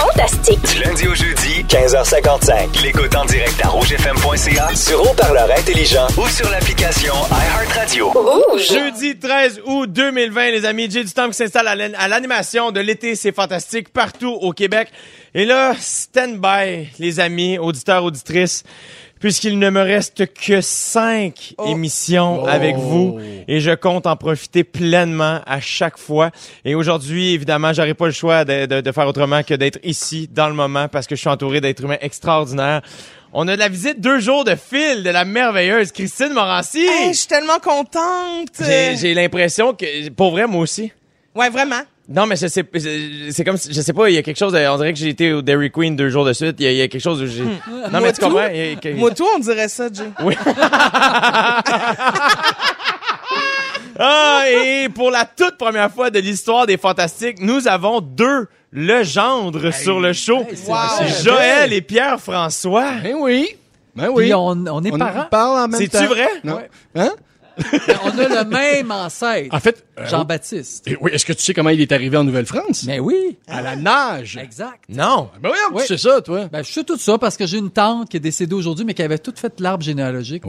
fantastique. Du lundi au jeudi, 15h55. L'écoute en direct à rougefm.ca, sur haut-parleur intelligent ou sur l'application iHeartRadio. Rouge. Jeudi 13 août 2020, les amis, Jay du Temps qui s'installe à l'animation de l'été, c'est fantastique partout au Québec. Et là, stand by, les amis, auditeurs, auditrices, puisqu'il ne me reste que cinq émissions avec vous et je compte en profiter pleinement à chaque fois. Et aujourd'hui, évidemment, j'aurais pas le choix de, de- de faire autrement que d'être ici dans le moment parce que je suis entouré d'êtres humains extraordinaires. On a de la visite deux jours de fil de la merveilleuse Christine Morancy. Hey, je suis tellement contente. J'ai j'ai l'impression que, pour vrai, moi aussi. Ouais, vraiment. Non, mais je sais, c'est comme, si- je sais pas, il y a quelque chose, de- on dirait que j'ai été au Dairy Queen deux jours de suite, il y a, il y a quelque chose où j'ai... Non, mais tu tout. comprends? il y a- que- Moi, tout, on dirait ça, Jay? Oui. ah, et pour la toute première fois de l'histoire des Fantastiques, nous avons deux légendes sur le show. Wow. C'est Joël et Pierre-François. Ben oui. Ben oui. Puis on, on est On parents. parle en même temps. C'est-tu vrai? Non. Hein? On a le même ancêtre. En fait, euh, Jean-Baptiste. oui, est-ce que tu sais comment il est arrivé en Nouvelle-France? Mais oui, À la nage. exact. Non. Ben oui, Oui. tu sais ça, toi. Ben, je sais tout ça parce que j'ai une tante qui est décédée aujourd'hui, mais qui avait tout fait l'arbre généalogique.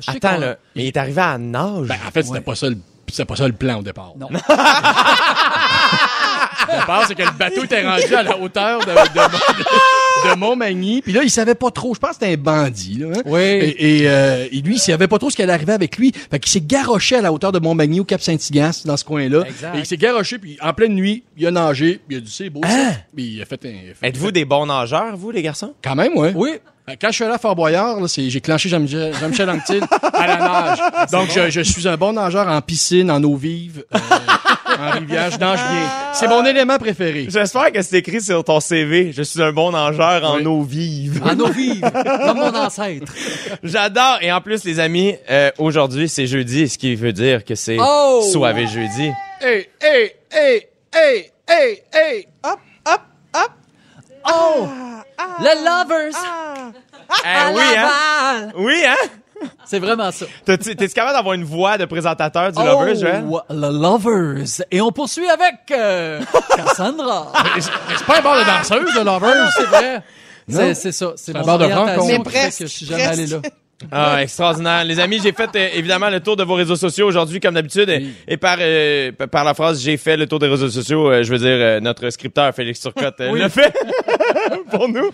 Sais Attends, là. Mais il est arrivé à nage. Ben, en fait, c'était Ouais. pas ça le... C'était pas ça le plan au départ. Non. Le départ, c'est que le bateau était rendu à la hauteur de, de, de, de Montmagny. Puis là, il savait pas trop. Je pense que c'était un bandit. Là, hein. Oui. Et, et, euh, et lui, il savait pas trop ce qui allait arriver avec lui. Fait qu'il s'est garoché à la hauteur de Montmagny, au Cap Saint-Ignace, dans ce coin-là. Exact. Et il s'est garoché, puis en pleine nuit, il a nagé. Puis il a dit, c'est beau ça. Puis il a fait un... Êtes-vous des bons nageurs, vous, les garçons? Quand même, ouais. Oui. Euh, Quand je suis allé à Fort-Boyard, là, c'est- j'ai clenché Jean-Michel Anctil à la nage. Donc, je, je suis un bon nageur en piscine, en eau vive, euh, en rivière. Je nage bien. C'est mon élément préféré. J'espère que c'est écrit sur ton CV. Je suis un bon nageur en Oui. eau vive. En eau vive, comme mon ancêtre. J'adore. Et en plus, les amis, euh, aujourd'hui, c'est jeudi, ce qui veut dire que c'est Oh! soivé jeudi. Hey, hey, hey, hey, hey, hey. Hop, hop, hop. Oh! Le Lovers! Ah. Eh oui, hein? Oui, hein? C'est vraiment ça. T'es-tu capable d'avoir une voix de présentateur du oh, Lover, Joël? Le Lovers. Et on poursuit avec euh, Cassandra. C'est pas un bar de danseuse, le Lovers. c'est vrai. Non? C'est c'est ça. C'est un mon bar de rencontre. presque, que je suis jamais presque. allé là. Ah, extraordinaire. Les amis, j'ai fait euh, évidemment le tour de vos réseaux sociaux aujourd'hui, comme d'habitude. et- Et par euh, par la phrase j'ai fait le tour des réseaux sociaux, euh, je veux dire, euh, notre scripteur Félix Turcotte euh, l'a fait pour nous.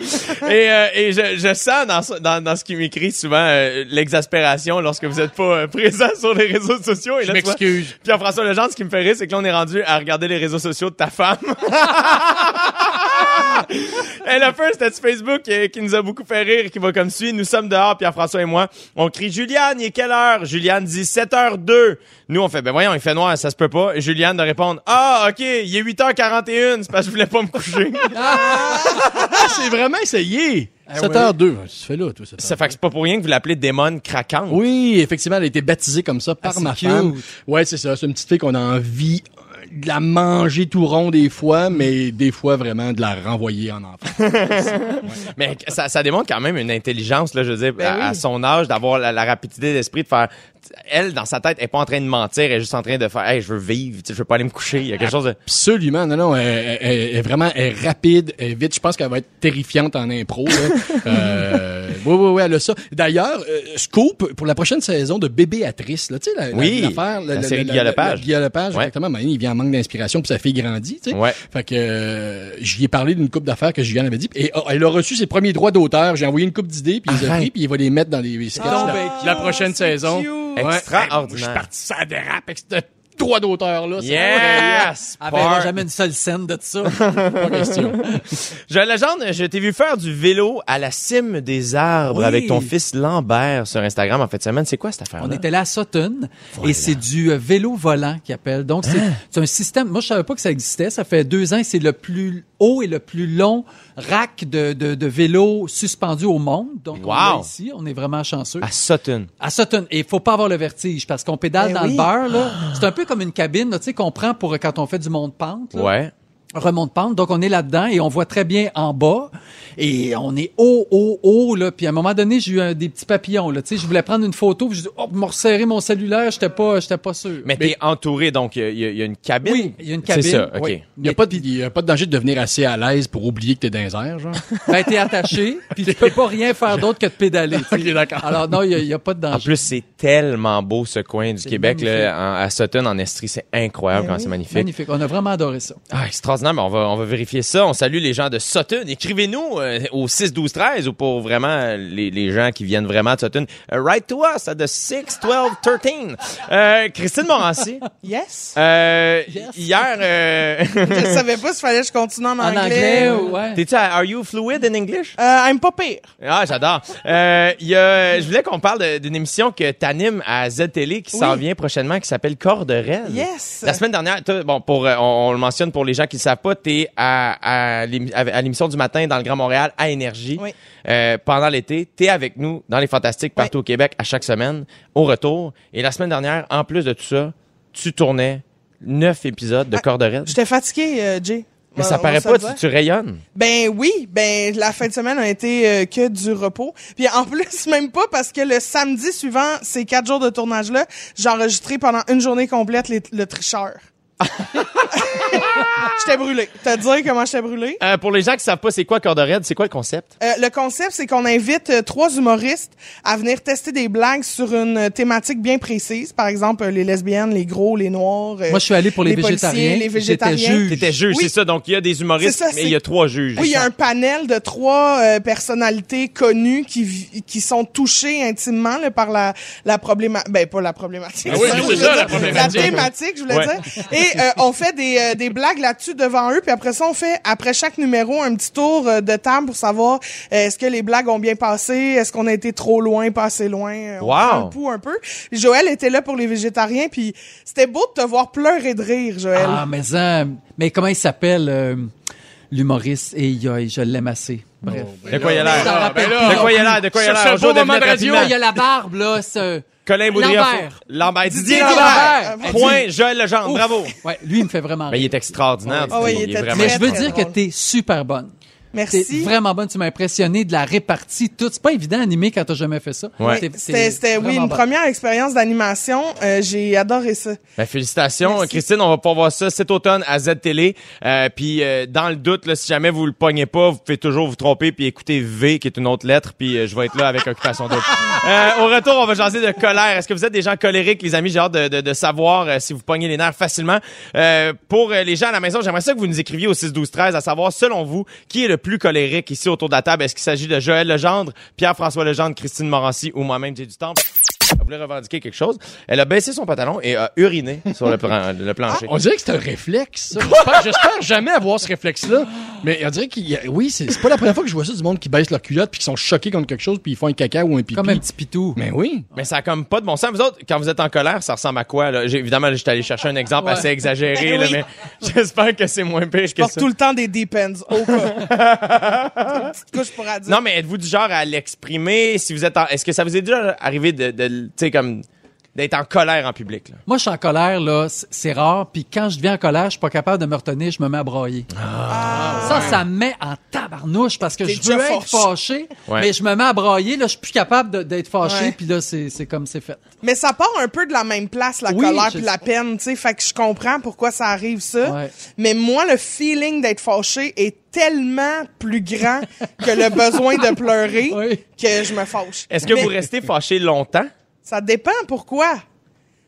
Et, euh, et je, je sens dans, ce- dans, dans ce qu'il m'écrit souvent euh, l'exaspération lorsque vous n'êtes pas euh, présent sur les réseaux sociaux. Et Je là, vois, m'excuse. Pierre-François Legendre, ce qui me fait rire, c'est que là, on est rendu à regarder les réseaux sociaux de ta femme. Elle a fait un statut Facebook qui, qui nous a beaucoup fait rire, qui va comme suit. Nous sommes dehors, Pierre-François et moi. On crie Juliane, il est quelle heure? Juliane dit 7h02. Nous, on fait, ben voyons, il fait noir, ça se peut pas. Et Juliane de répondre, ah, ok, il est 8h41, c'est parce que je voulais pas me coucher. Ah, c'est vraiment essayé. 7h02. Tu fais là, toi, 7h02. ça fait que c'est pas pour rien que vous l'appelez démon craquante. Oui, effectivement, elle a été baptisée comme ça par Ah, ma c'est femme. cute. Ouais, c'est ça. C'est une petite fille qu'on a envie euh, de la manger tout rond des fois, mais des fois vraiment de la renvoyer en enfant. Mais ça, ça démontre quand même une intelligence, là, je veux dire, Ben à, son âge, d'avoir la, la rapidité d'esprit de faire. Elle, dans sa tête, elle est pas en train de mentir, elle est juste en train de faire, hey, je veux vivre, tu sais, je veux pas aller me coucher. Il y a quelque chose de. Absolument, non, non, elle, elle- elle est vraiment elle est rapide, elle est vite. Je pense qu'elle va être terrifiante en impro. Là. euh, oui, oui, oui, elle a ça. D'ailleurs, euh, Scoop, pour la prochaine saison de Bébéatrice, là, tu sais, la, Oui, l'affaire, la série de Guy Lepage. Guy Lepage, Ouais. exactement. Maintenant, il vient en manque d'inspiration, puis sa fille grandit, tu sais. Ouais. Fait que euh, j'y ai parlé d'une coupe d'affaires que Julien avait dit. Et oh, elle a reçu ses premiers droits d'auteur. J'ai envoyé une coupe d'idées, puis il les a pris, puis il va les mettre dans les sketchs Ah, de la, ben, prochaine saison. cute. Extraordinaire. Je suis parti ça dérape avec ce droit d'auteur-là. c'est Yes! Verra Part. jamais une seule scène de ça. Pas question. Je légende, je t'ai vu faire du vélo à la cime des arbres Oui. avec ton fils Lambert sur Instagram en de semaine. C'est quoi cette affaire-là? On était là à Sutton et c'est du euh, vélo volant qui appelle. Donc c'est Hein? c'est un système. Moi je savais pas que ça existait. Ça fait deux ans. C'est le plus haut et le plus long rack de, de, de vélo suspendu au monde. Donc on Wow. l'a ici. On est vraiment chanceux. À Sutton. À Sutton. Et il faut pas avoir le vertige parce qu'on pédale Ben dans oui. le beurre. là. C'est un peu comme une cabine là, tu sais qu'on prend pour euh, quand on fait du monde pente. là. Ouais. Remonte pente. Donc, on est là-dedans et on voit très bien en bas. Et on est haut, haut, haut, là. Puis à un moment donné, j'ai eu un- des petits papillons, là. Tu sais, je voulais prendre une photo, puis je dis, oh, me resserrer mon cellulaire, j'étais pas, j'étais pas sûr. Mais t'es entouré, donc il y, a- y une cabine? Oui, il y a une C'est cabine. ça, ok. oui. Il n'y Mais a, pas de- y a pas de danger de devenir assez à l'aise pour oublier que t'es dans les airs, genre? Ben, t'es attaché, puis tu peux pas rien faire d'autre que de pédaler. Ok, d'accord. Alors non, il y a- il y, a pas de En danger. plus, c'est tellement beau ce coin du C'est Québec, magnifique. là, en- à Sutton, en Estrie. C'est incroyable Eh quand oui. c'est magnifique. Magnifique. On a vraiment adoré ça. Ah, extraordinaire, mais on va, on va vérifier ça. On salue les gens de Sutton. Écrivez-nous euh, au 6 12 13 ou pour vraiment les, les gens qui viennent vraiment de Sutton. Uh, write to us at the 6 12 13. Euh, Christine Morancy, Yes. euh, Yes. hier, euh, Je savais pas s'il fallait que je continue en En anglais. anglais, ou- ouais. t'es-tu à Are You Fluid in English? I'm pas pire. Ah, j'adore. Euh, il y a, je voulais qu'on parle d'une émission que t'animes à Z-Télé qui Oui. s'en vient prochainement, qui s'appelle Corps de. Yes. La semaine dernière, bon, pour, on, on le mentionne pour les gens qui savent pas, t'es à, à, l'émi- à l'émission du matin dans le Grand Montréal à Énergie. Oui. Euh, pendant l'été, t'es avec nous dans les Fantastiques partout au Québec à chaque semaine, au retour. Et la semaine dernière, en plus de tout ça, tu tournais neuf épisodes de Ah, Corps de Raide. J'étais fatigué, euh, Jay. Mais ça paraît pas, tu, tu rayonnes. Ben oui, ben la fin de semaine a été euh, que du repos. Puis en plus, même pas parce que le samedi suivant, ces quatre jours de tournage-là, j'ai enregistré pendant une journée complète les- le tricheur. j'étais brûlé. T'as dire comment j'étais brûlé? Euh, pour les gens qui savent pas c'est quoi Corps de Raide, c'est quoi le concept? Euh, le concept, c'est qu'on invite euh, trois humoristes à venir tester des blagues sur une thématique bien précise. Par exemple, euh, les lesbiennes, les gros, les noirs. euh, Moi, je suis allé pour les, policiers, végétariens. les végétariens. J'étais juge. T'étais juge, Oui. c'est ça. Donc, il y a des humoristes, ça, mais il y a trois juges. Oui, il y a un panel de trois euh, personnalités connues qui qui sont touchées intimement là, par la la problématique ben pas la problématique. Ah oui, c'est ça, la problématique. thématique, je voulais Ouais. dire. Et euh, on fait des euh, des blagues là-dessus devant eux puis après ça on fait après chaque numéro un petit tour euh, de table pour savoir euh, est-ce que les blagues ont bien passé, est-ce qu'on a été trop loin, pas assez loin. Euh, On Wow. prend le pouls un peu. Joël était là pour les végétariens puis c'était beau de te voir pleurer de rire, Joël. Ah, mais ça, mais comment il s'appelle, euh, l'humoriste? Et aïe, je l'aime assez. Bref. De quoi il a Je t'en l'air? De quoi il a l'air? De quoi il a Cherche l'air? un beau moment de radio. Il y a la barbe, là, ce... Colin Boudria. Lambert. Lambert. Didier Lambert. Lambert. Point. Joël Legendre. Bravo. Ouais, lui, il me fait vraiment Mais il rire. est extraordinaire. Ah oui, il est vraiment Mais je veux dire que t'es super bonne. Merci. T'es vraiment bonne. Tu m'as impressionné de la répartie, tout. C'est pas évident d'animer quand t'as jamais fait ça. Ouais. C'était, oui, une bonne. première expérience d'animation. Euh, j'ai adoré ça. Ben, félicitations, Merci. Christine. On va pouvoir voir ça cet automne à Z-Télé. Euh, puis, euh, dans le doute, là, si jamais vous le pognez pas, vous pouvez toujours vous tromper puis écouter V, qui est une autre lettre, puis euh, je vais être là avec Occupation Double. Euh, au retour, on va jaser de colère. Est-ce que vous êtes des gens colériques, les amis? J'ai hâte de, de, de savoir euh, si vous pognez les nerfs facilement. Euh, pour euh, les gens à la maison, j'aimerais ça que vous nous écriviez au 6 12 13 à savoir, selon vous, qui est le plus colérique ici autour de la table? Est-ce qu'il s'agit de Joël Legendre, Pierre-François Legendre, Christine Morancy ou moi-même, J'ai du Temple? Elle voulait revendiquer quelque chose. Elle a baissé son pantalon et a uriné sur le, plan- le plancher. On dirait que c'est un réflexe, ça. J'espère- jamais avoir ce réflexe-là. Mais on dirait qu'il y a, oui, c'est c'est pas la première fois que je vois ça du monde qui baisse leur culotte puis qui sont choqués contre quelque chose puis ils font un caca ou un pipi. Comme un petit pitou. Mais oui. Mais ça a comme pas de bon sens. Vous autres, quand vous êtes en colère, ça ressemble à quoi? Là? J'ai- Évidemment, j'étais allé chercher un exemple Ouais. assez exagéré, là, Oui. mais j'espère que c'est moins pire que porte ça. tout le temps des depends au cas. Une petite couche pour adultes. Non, mais êtes-vous du genre à l'exprimer? Si vous êtes en... Est-ce que ça vous est déjà arrivé de, de tu sais, comme, d'être en colère en public, là? Moi, je suis en colère, là, c'est rare. Puis quand je deviens en colère, je suis pas capable de me retenir, je me mets à brailler. ça, ça me met en tabarnouche parce que je veux être fâché. Ouais. mais je me mets à brailler. Là, je suis plus capable de- d'être fâché. Ouais. Puis là, c'est c'est comme c'est fait. Mais ça part un peu de la même place, la Oui, colère puis la peine, tu sais. Fait que je comprends pourquoi ça arrive ça. Ouais. Mais moi, le feeling d'être fâché est tellement plus grand que le besoin de pleurer Oui. que je me fâche. Est-ce que Mais vous restez fâché longtemps? Ça dépend pourquoi.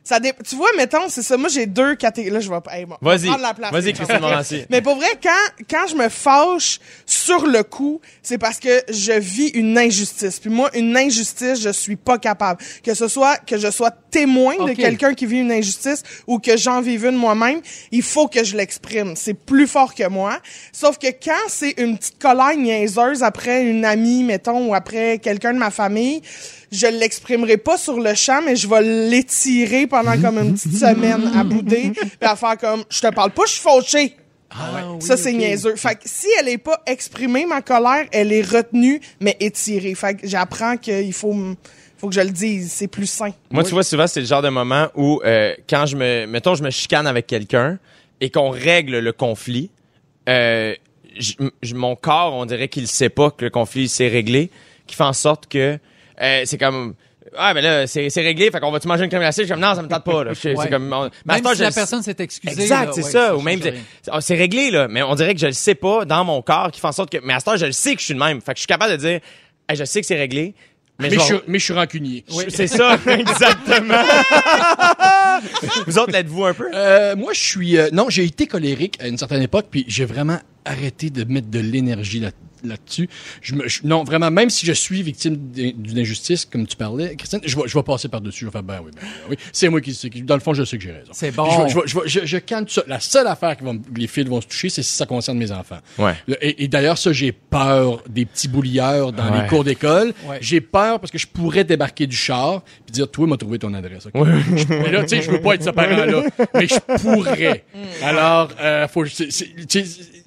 Ça dé- Tu vois, mettons, c'est ça. Moi, j'ai deux catégories. Là, je vais hey, bon, Vas-y. prendre la place. Vas-y, Christine Morancy. Mais pour vrai, quand, quand je me fâche sur le coup, c'est parce que je vis une injustice. Puis moi, une injustice, je suis pas capable. Que ce soit que je sois témoin de quelqu'un qui vit une injustice ou que j'en vive une moi-même, il faut que je l'exprime. C'est plus fort que moi. Sauf que quand c'est une petite colère niaiseuse après une amie, mettons, ou après quelqu'un de ma famille, je l'exprimerai pas sur le champ, mais je vais l'étirer pendant comme une petite semaine à bouder, puis à faire comme, je te parle pas, je suis fauché. ça, c'est niaiseux. Fait que si elle est pas exprimée, ma colère, elle est retenue, mais étirée. Fait que j'apprends qu'il faut, faut que je le dise. C'est plus sain. Moi, tu vois, souvent, c'est le genre de moment où, euh, quand je me, mettons, je me chicane avec quelqu'un et qu'on règle le conflit, euh, j- j- mon corps, on dirait qu'il sait pas que le conflit s'est réglé, qui fait en sorte que euh, c'est comme ah ben là c'est c'est réglé, fait qu'on va tu manger une crème glacée, je suis comme non ça me tente pas là. Ouais. C'est comme on- mais à Même ce temps, si je la le- personne s'est excusée. Exact, c'est ouais, ça. Ou même, c'est ah, c'est réglé, là. Mais on dirait que je le sais pas dans mon corps qui fait en sorte que, mais à ce temps, je le sais que je suis le même. Fait que je suis capable de dire, Hey, je sais que c'est réglé. Mais, Mais je je, mais je suis rancunier. c'est ça, exactement. Vous autres, l'êtes-vous un peu? Euh, moi, je suis. euh, non, j'ai été colérique à une certaine époque, puis j'ai vraiment arrêté de mettre de l'énergie là- là-dessus. Je me, je- non, vraiment, même si je suis victime d'une injustice, comme tu parlais, Christine, je vais, je vais passer par-dessus. Je vais faire, ben oui, ben oui. C'est moi qui, dans le fond, je sais que j'ai raison. C'est Puis bon. Je, je, je, je- tout ça. La seule affaire que les fils vont se toucher, c'est si ça concerne mes enfants. Ouais. Le- Et, et d'ailleurs, ça, j'ai peur des petits boulieurs dans Ouais. les cours d'école. Ouais. J'ai peur parce que je pourrais débarquer du char puis dire, toi, m'a trouvé ton adresse. ok? Je- mais là, tu sais, je veux pas être ce parent-là, mais je pourrais. Alors, euh, faut, c'est-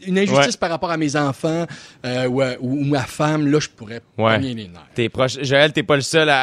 une injustice Ouais. par rapport à mes enfants euh, ou, à- ou- ou ma femme, là, je pourrais Ouais. pogner les nerfs. T'es proche. Joël, t'es pas le seul à,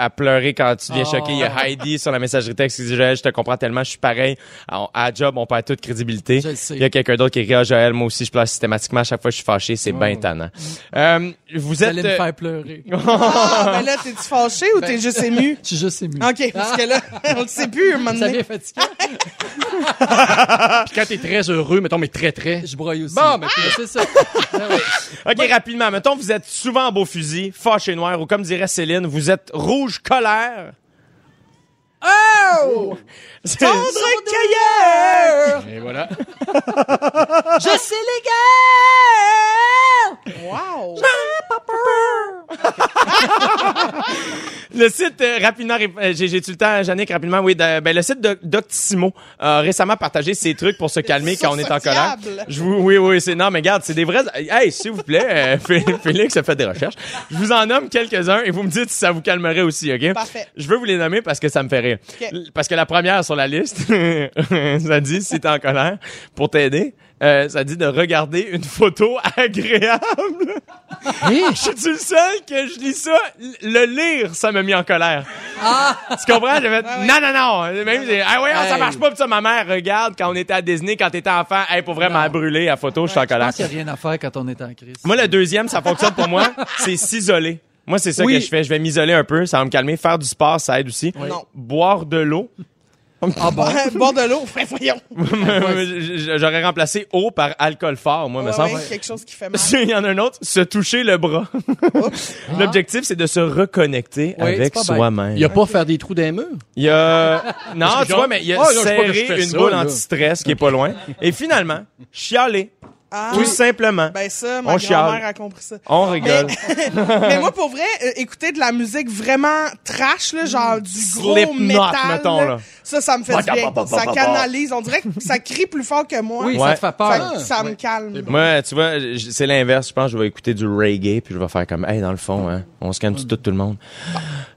à- à pleurer quand tu viens Oh. choquer. Il y a Heidi sur la messagerie texte qui dit Joël, je te comprends tellement, je suis pareil. À, à job, on perd toute crédibilité. Je le sais. Il y a quelqu'un d'autre qui écrit Ah, Joël, moi aussi, je pleure systématiquement à chaque fois que je suis fâché. C'est bien tannant. Euh, vous Vous êtes. allez me euh, faire pleurer. Ah, ben là, t'es-tu fâché ou t'es juste ému? Je suis juste ému. OK, parce que là, on le sait plus, un moment Ça donné. vient fatigant. Puis quand t'es très heureux, mettons, mais très, très... Je broye aussi. Bon, ben, Mais c'est ça. OK, rapidement. Mettons, vous êtes souvent en beau fusil, fâché noir, ou comme dirait Céline, vous êtes rouge colère. Oh! Tendre cueilleur! Et voilà. Je sais les gars! Wow! Le site, euh, rapidement, euh, j'ai j'ai-tu le temps, Jannick, rapidement? Oui, de- ben, le site de Doctissimo a récemment partagé ses trucs pour se calmer quand on est en colère. Je vous, oui, oui, c'est, non, mais regarde, c'est des vrais, hey, s'il vous plaît, euh, Fé- Félix a fait des recherches. Je vous en nomme quelques-uns et vous me dites si ça vous calmerait aussi, OK? Parfait. Je veux vous les nommer parce que ça me fait rire. Parce que la première sur la liste, ça dit, si t'es en colère, pour t'aider, euh, ça dit de regarder une photo agréable. Je suis le seul que je lis ça. Le lire, ça m'a mis en colère. Tu comprends? Fait, non, non, non. Même, ah ouais, ça Hey. marche pas. Puis ça, ma mère regarde quand on était à Disney, quand t'étais enfant. Hey, pour vraiment brûler la photo, je suis en Je colère. pense qu'il n'y a rien à faire quand on est en crise. Moi, le deuxième, ça fonctionne pour moi. C'est s'isoler. Moi, c'est ça Oui. que je fais. Je vais m'isoler un peu. Ça va me calmer. Faire du sport, ça aide aussi. Non. Boire de l'eau. Ah bon? Boire de l'eau, frère, voyons. J'aurais remplacé eau par alcool fort, moi, me Ouais, semble. ouais, quelque chose qui fait mal. Il y en a un autre, se toucher le bras. L'objectif, c'est de se reconnecter Oui, avec soi-même. Il y a pas faire des trous dans les murs? Il y a... Non, tu genre- vois, mais il y a serré fais une ça, boule anti-stress qui est pas loin. Et finalement, chialer. Ah, Tout simplement. ben ça, ma On chiale. grand-mère a compris ça. On rigole. Mais moi, pour vrai, euh, écouter de la musique vraiment trash, là, genre du gros métal, mettons, là. ça, ça me fait du bien. Ça canalise. On dirait que ça crie plus fort que moi. Oui, Ouais. ça te fait peur. Fait que ça me calme. Moi, tu vois, c'est l'inverse. Je pense que je vais écouter du reggae puis je vais faire comme, hey, dans le fond, hein, on se calme tout, tout le monde.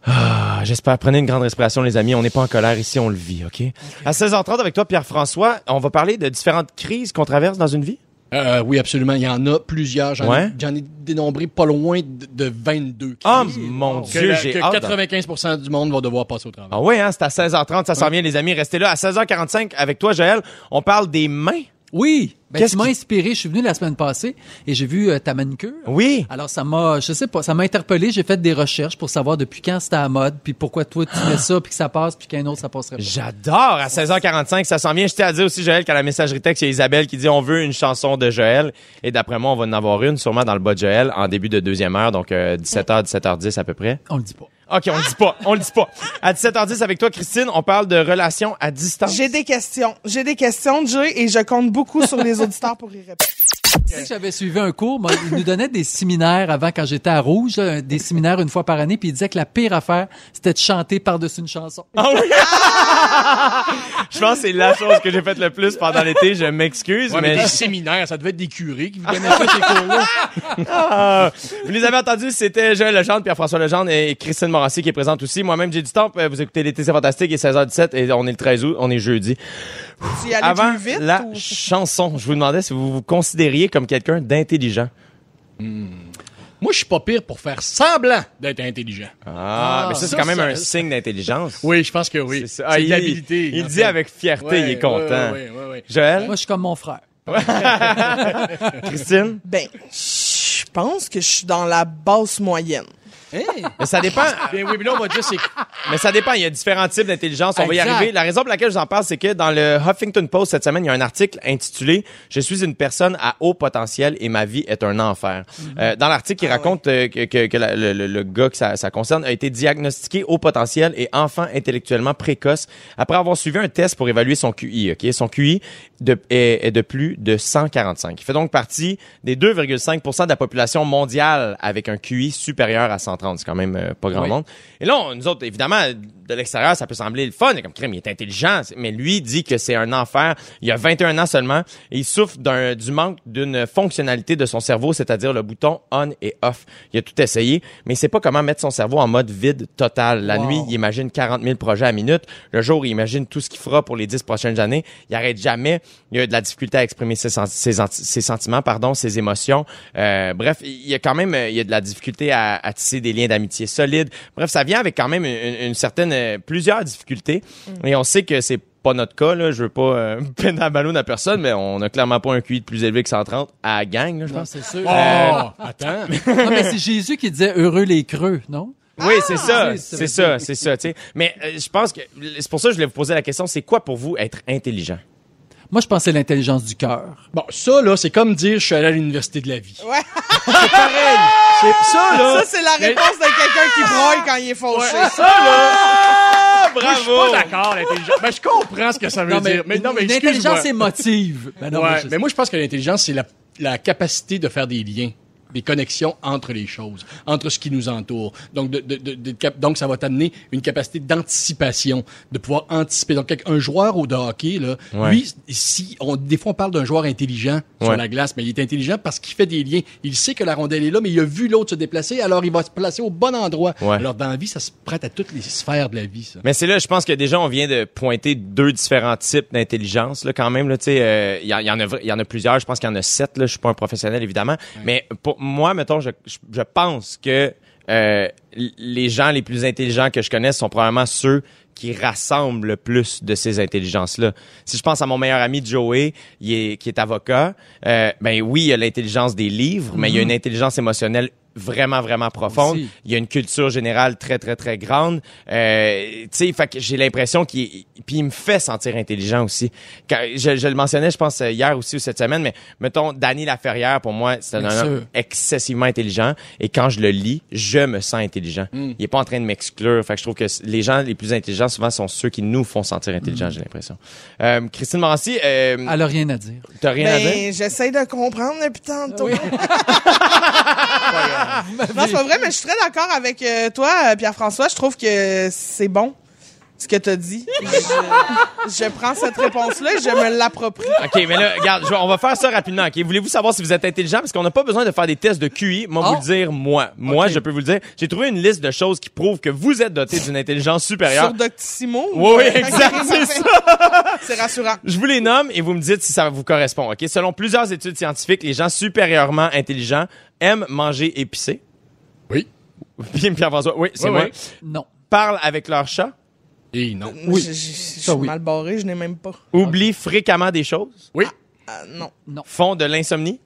Ah, J'espère. Prenez une grande respiration, les amis. On n'est pas en colère ici, on le vit, OK? À 16h30 avec toi, Pierre-François, on va parler de différentes crises qu'on traverse dans une vie. Euh, oui, absolument. Il y en a plusieurs. J'en Ouais. ai, dénombré pas loin de, de 22. Oh crises. mon que, Dieu, j'ai hâte. 95% du monde va devoir passer au travail. Ah oui, hein, c'est à 16h30, ça s'en vient, les amis. Restez là. À 16h45 avec toi, Joël, on parle des mains. Oui. Ben, Qu'est-ce tu m'as qui- inspiré. Je suis venu la semaine passée et j'ai vu euh, ta manucure. Oui. Alors ça m'a, je sais pas, ça m'a interpellé. J'ai fait des recherches pour savoir depuis quand c'était à mode, puis pourquoi toi tu mets ça, puis que ça passe, puis qu'un autre ça passerait pas. J'adore. À 16h45, ça s'en vient. Je tiens à dire aussi, Joël, qu'à la messagerie texte, il y a Isabelle qui dit on veut une chanson de Joël. Et d'après moi, on va en avoir une, sûrement dans le bas de Joël, en début de deuxième heure, donc euh, 17h, 17h10 à peu près. On le dit pas. OK, on le dit pas. On le dit pas. À 17h10 avec toi, Christine, on parle de relations à distance. J'ai des questions. J'ai des questions, Jay, et je compte beaucoup sur les auditeurs pour y répondre. Tu sais que j'avais suivi un cours, moi, il nous donnait des séminaires avant quand j'étais à Rouge, là, des séminaires une fois par année, puis il disait que la pire affaire, c'était de chanter par-dessus une chanson. Ah oui? Je pense que c'est la chose que j'ai faite le plus pendant l'été. Je m'excuse, Ouais, mais mais... des séminaires, ça devait être des curés qui vous donnaient ça, ces cours-là. Ah, vous les avez entendus, c'était Joël Legendre, Pierre-François Legendre et Christine Morancy qui est présente aussi. Moi-même, j'ai du temps. Euh, Vous écoutez l'été, c'est fantastique. Il est 16h17 et on est le 13 août, on est jeudi. Avant plus vite la ou... chanson, je vous demandais si vous vous considériez comme quelqu'un d'intelligent. Moi, je suis pas pire pour faire semblant d'être intelligent. Ah, mais ça, c'est quand même ça- un signe d'intelligence. Oui, je pense que oui. C'est Ah, il, l'habilité. il en dit avec fierté, Ouais, il est content. ouais, ouais, ouais, ouais. Joël? Moi, je suis comme mon frère. Christine? Ben, je pense que je suis dans la basse moyenne. Mais ça dépend. Oui, mais là, on va dire c'est Mais ça dépend. Il y a différents types d'intelligence. On va y arriver. La raison pour laquelle je vous en parle, c'est que dans le Huffington Post cette semaine, il y a un article intitulé Je suis une personne à haut potentiel et ma vie est un enfer. Euh, dans l'article, il raconte euh, que, que, que la- le, le- le gars que ça, ça concerne a été diagnostiqué haut potentiel et enfant intellectuellement précoce après avoir suivi un test pour évaluer son QI. Ok, son QI de, est, est de plus de 145. Il fait donc partie des 2,5% de la population mondiale avec un QI supérieur à 130. C'est quand même euh, pas grand Oui. monde. Et là, on- nous autres, évidemment, de l'extérieur, ça peut sembler le fun. Comme crème, il est intelligent. Mais lui dit que c'est un enfer. Il a 21 ans seulement et il souffre d'un, du manque d'une fonctionnalité de son cerveau, c'est-à-dire le bouton on et off. Il a tout essayé, mais il sait pas comment mettre son cerveau en mode vide total. La Wow. nuit, il imagine 40 000 projets à minute. Le jour, il imagine tout ce qu'il fera pour les 10 prochaines années. Il arrête jamais. Il a de la difficulté à exprimer ses, sen- ses, anti- ses sentiments, pardon, ses émotions. Euh, bref, il y a quand même, euh, il y a de la difficulté à, à tisser des liens d'amitié solides. Bref, ça vient avec quand même une, une certaine, euh, plusieurs difficultés. Et on sait que c'est pas notre cas, là. Je veux pas euh, à ballon à personne, mais on a clairement pas un QI de plus élevé que 130 à la gang, là, je Non, pense. c'est sûr. Oh, attends. Non, mais c'est Jésus qui disait heureux les creux, non? Oui, c'est ça, oui, c'est ça ça, c'est ça, tu sais. Mais euh, je pense que c'est pour ça que je voulais vous poser la question, c'est quoi pour vous être intelligent? Moi, je pensais l'intelligence du cœur. Bon, ça, là, c'est comme dire je suis allé à l'université de la vie. Ouais. C'est pareil. C'est ça, là. Ça, c'est la réponse de quelqu'un qui broille quand il est fauché. Ça, là. Ah, Moi, je suis pas d'accord, l'intelligence. Mais je comprends ce que ça veut Non, mais, dire. Mais non, mais une excuse-moi. intelligence émotive. Ben non, ouais, moi, je- mais moi, je pense que l'intelligence, c'est la, la capacité de faire des liens des connexions entre les choses, entre ce qui nous entoure. Donc, de, de, de- donc ça va t'amener une capacité d'anticipation, de pouvoir anticiper. Donc, un joueur au de hockey, là, Ouais. lui, si on, des fois, on parle d'un joueur intelligent sur la glace, mais il est intelligent parce qu'il fait des liens. Il sait que la rondelle est là, mais il a vu l'autre se déplacer, alors il va se placer au bon endroit. Ouais. Alors, dans la vie, ça se prête à toutes les sphères de la vie, ça. Mais c'est là, je pense que déjà, on vient de pointer deux différents types d'intelligence, là, quand même, là, tu sais, euh, il y, en- il y en a, y en a plusieurs, je pense qu'il y en a sept, là, je suis pas un professionnel, évidemment, mais pour moi, mettons, je, je, je pense que euh, les gens les plus intelligents que je connais sont probablement ceux qui rassemblent le plus de ces intelligences-là. Si je pense à mon meilleur ami Joey, il est, qui est avocat, euh, ben oui, il a l'intelligence des livres, mais il y a une intelligence émotionnelle vraiment, vraiment profonde. Aussi. Il y a une culture générale très, très, très grande. Euh, tu sais, fait que j'ai l'impression qu'il... Puis il me fait sentir intelligent aussi. Quand, je, je le mentionnais, je pense, hier aussi ou cette semaine, mais mettons, Danny Laferrière, pour moi, c'est un Bien homme sûr. excessivement intelligent. Et quand je le lis, je me sens intelligent. Hmm. Il est pas en train de m'exclure. Fait que je trouve que les gens les plus intelligents, souvent, sont ceux qui nous font sentir intelligents, Hmm. j'ai l'impression. Euh, Christine Morancy, euh, Elle a rien à dire. t'as rien à dire? Ben, j'essaie de comprendre depuis tantôt. non, c'est pas vrai, mais je suis très d'accord avec euh, toi, euh, Pierre-François. Je trouve que c'est bon, ce que tu as dit. Je, je prends cette réponse-là et je me l'approprie. OK, mais là, regarde, je vais- on va faire ça rapidement. OK, voulez-vous savoir si vous êtes intelligent? Parce qu'on n'a pas besoin de faire des tests de QI. Moi, vous Ah. le dire moi. Moi, je peux vous le dire. J'ai trouvé une liste de choses qui prouvent que vous êtes doté d'une intelligence supérieure. Sur Doctissimo. Oui, oui, exact, c'est ça. C'est rassurant. Je vous les nomme et vous me dites si ça vous correspond. OK, selon plusieurs études scientifiques, les gens supérieurement intelligents aiment manger épicé. Oui. Bien, Pierre-François, oui, c'est Oui, moi. oui. Non. Parlent avec leur chat. Et non. Oui. Je, je- je suis oui. mal barré, je n'ai même pas. Oublient fréquemment des choses. Oui. Ah, non. Font de l'insomnie.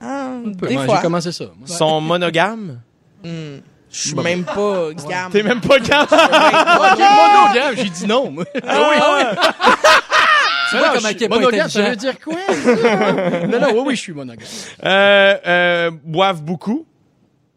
Ah, Peu. des Moi, fois. J'ai commencé ça. moi. Sont monogames? Je suis même pas gamme. T'es même pas gamme? Ok, monogame, j'ai dit non. moi. Ah oui, ah oui. Tu vois est pas monogame, ça veut dire quoi? non, non, oui, oui, je suis monogame. Euh, euh, boivent beaucoup.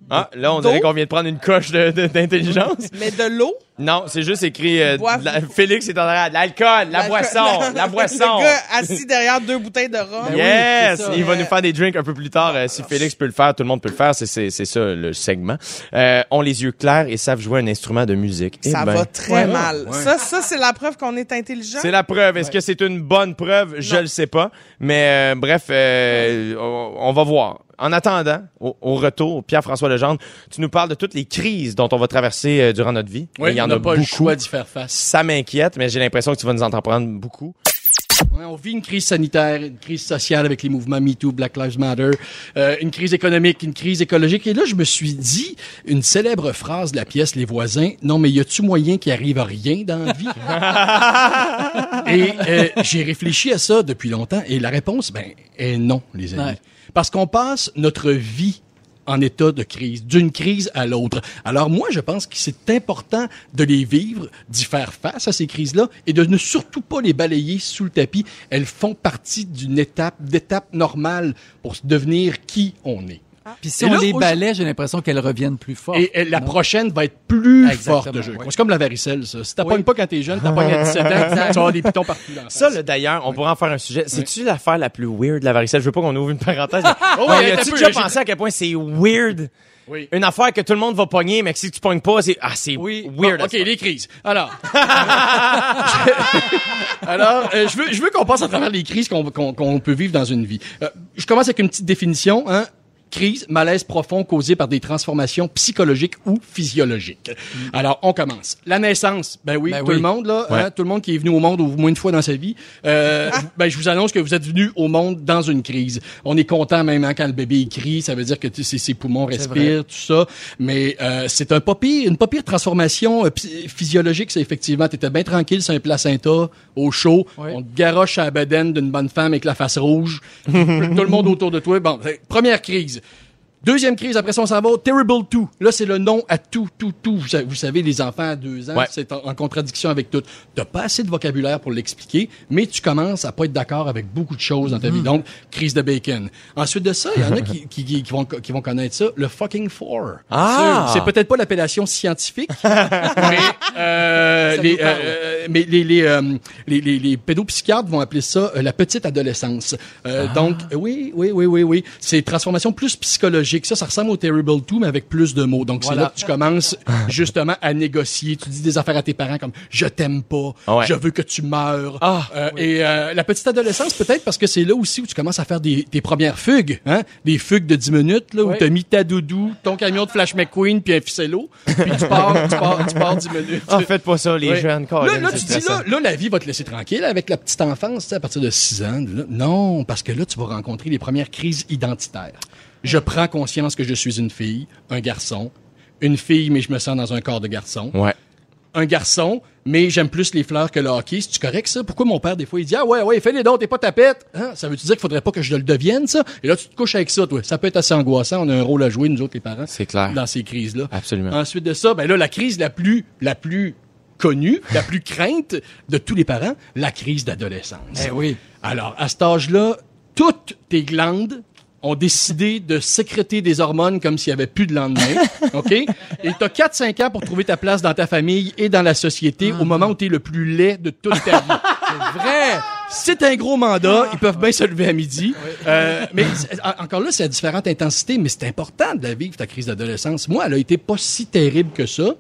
Ah, là, on dirait qu'on vient de prendre une coche de- de- d'intelligence. Mais de l'eau? non, c'est juste écrit euh, la- Félix est en train de l'alcool, la, boisson, la, boisson. Le gars assis derrière deux bouteilles de rhum. Ben oui, Yes! c'est ça. Il va nous faire des drinks un peu plus tard. Euh, si Félix peut le faire, tout le monde peut le faire. C'est, c'est, c'est ça, le segment. Euh, ont les yeux clairs et savent jouer un instrument de musique. Eh Ça ben, va très Ouais, mal. ouais. Ça, ça c'est la preuve qu'on est intelligent? C'est la preuve. Est-ce que c'est une bonne preuve? Je le sais pas. Mais euh, bref, euh, on, on va voir. En attendant, au, au retour, Pierre-François Legendre, tu nous parles de toutes les crises dont on va traverser euh, durant notre vie. Oui, il y en a pas beaucoup. le choix d'y faire face. Ça m'inquiète, mais j'ai l'impression que tu vas nous en prendre beaucoup. On vit une crise sanitaire, une crise sociale avec les mouvements MeToo, Black Lives Matter, euh, une crise économique, une crise écologique. Et là, je me suis dit une célèbre phrase de la pièce Les voisins. Non, mais y a-tu moyen qu'il arrive à rien dans la vie? et euh, j'ai réfléchi à ça depuis longtemps. Et la réponse, ben, est non, les amis. Ouais. Parce qu'on passe notre vie en état de crise, d'une crise à l'autre. Alors moi, je pense que c'est important de les vivre, d'y faire face à ces crises-là et de ne surtout pas les balayer sous le tapis. Elles font partie d'une étape, d'étape normale pour devenir qui on est. Puis si Et on là, les balaie, j'ai l'impression qu'elles reviennent plus fort. Et, et la prochaine va être plus Exactement, forte de jeu. C'est comme la varicelle, ça. Si t'appognes Oui. pas quand t'es jeune, t'appognes à 17 ans, tu vas avoir des pitons partout dans la Ça, là, d'ailleurs, on pourrait en faire un sujet. C'est-tu l'affaire la plus weird de la varicelle? Je veux pas qu'on ouvre une parenthèse. Oh Ouais, oui, as-tu attends un déjà pensé à quel point c'est weird? Oui. Une affaire que tout le monde va pogner, mais que si tu pognes pas, c'est, ah, c'est Oui. weird. Bon, OK, les crises. Alors, alors euh, je veux, je veux qu'on passe à travers les crises qu'on qu'on- qu'on peut vivre dans une vie. Euh, je commence avec une petite définition. Hein? Crise, malaise profond causé par des transformations psychologiques ou physiologiques. Alors, on commence. La naissance, ben oui, Ben tout oui. le monde là, Ouais. hein, tout le monde qui est venu au monde au moins une fois dans sa vie, euh, ben je vous annonce que vous êtes venu au monde dans une crise. On est content même hein, quand le bébé il crie, ça veut dire que ses poumons respirent, tout ça. Mais euh, c'est un pas pire, une pas pire transformation euh, physiologique, c'est effectivement. T'étais bien tranquille sur un placenta, au chaud, Ouais. on te garoche à la bedaine d'une bonne femme avec la face rouge, tout le monde autour de toi. Bon, première crise. Deuxième crise, après ça, on s'en va au Terrible 2. Là, c'est le nom à tout, tout, tout. Vous, sa- vous savez, les enfants à deux ans, Ouais. c'est en, contradiction avec tout. T'as pas assez de vocabulaire pour l'expliquer, mais tu commences à pas être d'accord avec beaucoup de choses dans ta vie. Donc, crise de bacon. Ensuite de ça, il y en a qui, qui, qui, vont, qui vont connaître ça, le fucking four. Ah! C'est peut-être pas l'appellation scientifique, mais, euh, les, euh, mais les, les, euh, les, les, les pédopsychiatres vont appeler ça euh, la petite adolescence. Euh, Donc, euh, oui, oui, oui, oui, oui. C'est transformation plus psychologique. Ça, ça ressemble au Terrible 2, mais avec plus de mots. Donc, c'est là que tu commences justement à négocier. Tu dis des affaires à tes parents comme « je t'aime pas Ah ouais. je veux que tu meurs Ah, Euh, Et euh, la petite adolescence, peut-être parce que c'est là aussi où tu commences à faire des, tes premières fugues. Hein? Des fugues de 10 minutes, là, où Ouais. t'as mis ta doudou, ton camion de Flash McQueen, puis un ficello, puis tu pars, tu pars, tu pars 10 minutes. Ah, faites pas ça, les Ouais. jeunes. Là, là, tu dis, là, là, la vie va te laisser tranquille avec la petite enfance, à partir de 6 ans. Là, non, parce que là, tu vas rencontrer les premières crises identitaires. Je prends conscience que je suis une fille, un garçon, une fille, mais je me sens dans un corps de garçon. Ouais. Un garçon, mais j'aime plus les fleurs que le hockey. C'est-tu correct, ça? Pourquoi mon père, des fois, il dit, ah ouais, ouais, fais les dons, t'es pas tapette? Hein? Ça veut-tu dire qu'il faudrait pas que je le devienne, ça? Et là, tu te couches avec ça, toi. Ça peut être assez angoissant. On a un rôle à jouer, nous autres, les parents. C'est clair. Dans ces crises-là. Absolument. Ensuite de ça, ben là, la crise la plus, la plus connue, la plus crainte de tous les parents, la crise d'adolescence. Eh oui. Alors, à cet âge-là, toutes tes glandes ont décidé de sécréter des hormones comme s'il y avait plus de lendemain, OK? Et t'as 4-5 ans pour trouver ta place dans ta famille et dans la société au moment où t'es le plus laid de toute ta vie. C'est vrai. C'est un gros mandat, ils peuvent bien se lever à midi. Euh, mais encore là, c'est à différentes intensités, mais c'est important de la vivre, ta crise d'adolescence. Moi, elle a été pas si terrible que ça,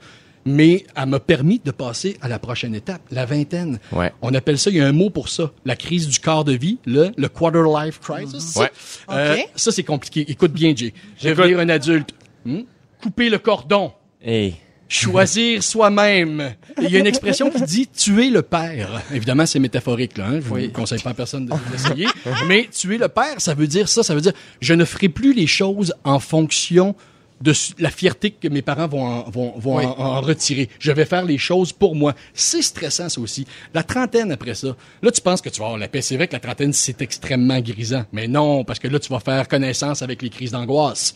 mais elle m'a permis de passer à la prochaine étape, la vingtaine. Ouais. On appelle ça, il y a un mot pour ça, la crise du quart de vie, le, le quarter life crisis. Ouais. Euh. Ça, c'est compliqué. Écoute bien, Jay. Devenir un adulte. Hmm? Couper le cordon. Hey. Choisir soi-même. Il y a une expression qui dit tuer le père. Évidemment, c'est métaphorique, là. Hein? Je ne conseille pas à personne de l'essayer. Mais tuer le père, ça veut dire ça. Ça veut dire je ne ferai plus les choses en fonction de la fierté que mes parents vont en, vont, vont Oui. en, en retirer. Je vais faire les choses pour moi. C'est stressant, ça aussi. La trentaine après ça. Là, tu penses que tu vas avoir la paix. C'est vrai que la trentaine, c'est extrêmement grisant. Mais non, parce que là, tu vas faire connaissance avec les crises d'angoisse.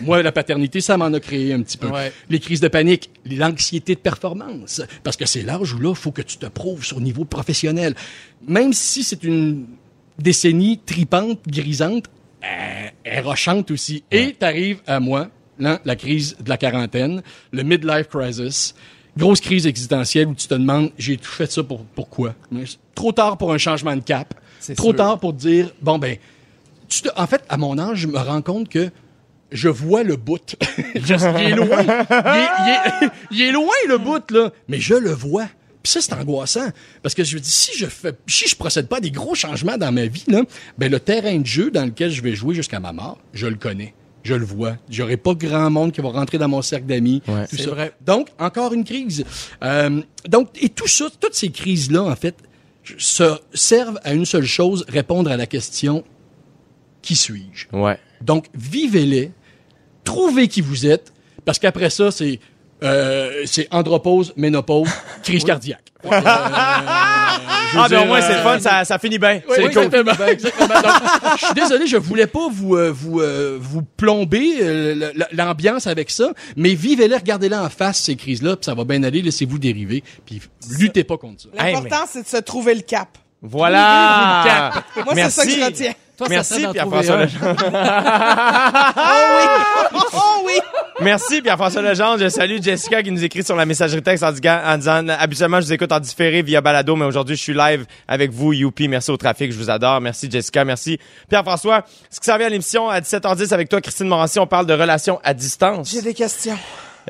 Moi, la paternité, ça m'en a créé un petit peu. Ouais. Les crises de panique, l'anxiété de performance. Parce que c'est l'âge où là, faut que tu te prouves sur le niveau professionnel. Même si c'est une décennie tripante, grisante, est rochante aussi. Et t'arrives à moi, là, la crise de la quarantaine, le midlife crisis, grosse crise existentielle où tu te demandes, j'ai tout fait ça pour pourquoi? Trop tard pour un changement de cap. C'est Trop sûr. tard pour te dire, bon ben, tu te- en fait, à mon âge, je me rends compte que je vois le bout. Je- il est loin. Il est, il est- il est loin, le bout, là. Mais je le vois. Puis ça, c'est angoissant. Parce que je me dis, si je fais, si je procède pas à des gros changements dans ma vie, là, ben, le terrain de jeu dans lequel je vais jouer jusqu'à ma mort, je le connais. Je le vois. J'aurai pas grand monde qui va rentrer dans mon cercle d'amis. Ouais. tout C'est ça. vrai. Donc, encore une crise. Euh, donc, et tout ça, toutes ces crises-là, en fait, se servent à une seule chose, répondre à la question qui suis-je? Ouais. Donc vivez-les, trouvez qui vous êtes, parce qu'après ça c'est euh, c'est andropause, ménopause, crise cardiaque. Euh, Ah, ben au moins, c'est le fun, ça, ça finit bien. oui, c'est oui, cool. exactement, exactement. Donc, je suis désolé, je voulais pas vous euh, vous euh, vous plomber euh, l'ambiance avec ça, mais vivez-les, regardez-les en face ces crises-là, puis ça va bien aller. Laissez-vous dériver, puis luttez pas contre ça. Hey, L'important, c'est de se trouver le cap. Voilà. Moi, c'est ça que je retiens. Toi, Merci, Pierre-François trouver un. Legendre. Oh oui! Merci, Pierre-François Legendre. Je salue Jessica qui nous écrit sur la messagerie texte en, disant- en disant, habituellement, je vous écoute en différé via balado, mais aujourd'hui, je suis live avec vous, Youpi. Merci au trafic, je vous adore. Merci, Jessica. Merci, Pierre-François. Ce qui s'en vient à l'émission à 17h10 avec toi, Christine Morancy, on parle de relations à distance. J'ai des questions.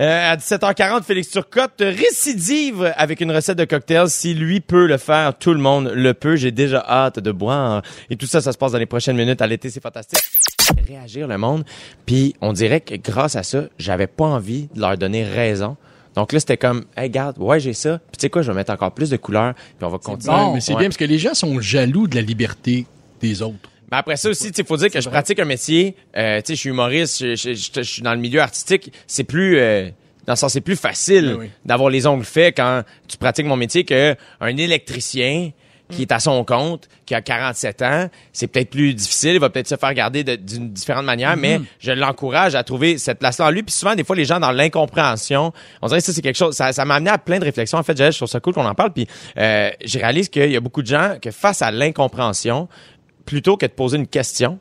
Euh, à 17h40, Félix Turcotte récidive avec une recette de cocktail. Si lui peut le faire, tout le monde le peut. J'ai déjà hâte de boire. Et tout ça, ça se passe dans les prochaines minutes. À l'été, c'est fantastique. Réagir le monde. Puis on dirait que grâce à ça, j'avais pas envie de leur donner raison. Donc là, c'était comme, hey, regarde, ouais, j'ai ça. Puis tu sais quoi, je vais mettre encore plus de couleurs. Puis on va continuer. Ouais, mais c'est Ouais. bien parce que les gens sont jaloux de la liberté des autres. Mais après ça aussi, il faut dire que je pratique un métier. Euh, tu sais, je suis humoriste, je, je- je- je suis dans le milieu artistique. C'est plus, euh, dans le sens, c'est plus facile Oui, oui. d'avoir les ongles faits quand tu pratiques mon métier que un électricien qui est à son compte, qui a 47 ans, c'est peut-être plus difficile, il va peut-être se faire garder de- d'une différente manière, mais je l'encourage à trouver cette place-là en lui. Puis souvent, des fois, les gens dans l'incompréhension, on dirait que ça, c'est quelque chose, ça, ça m'a amené à plein de réflexions. En fait, je trouve ça cool qu'on en parle. Puis euh, je réalise qu'il y a beaucoup de gens que face à l'incompréhension, plutôt que de poser une question,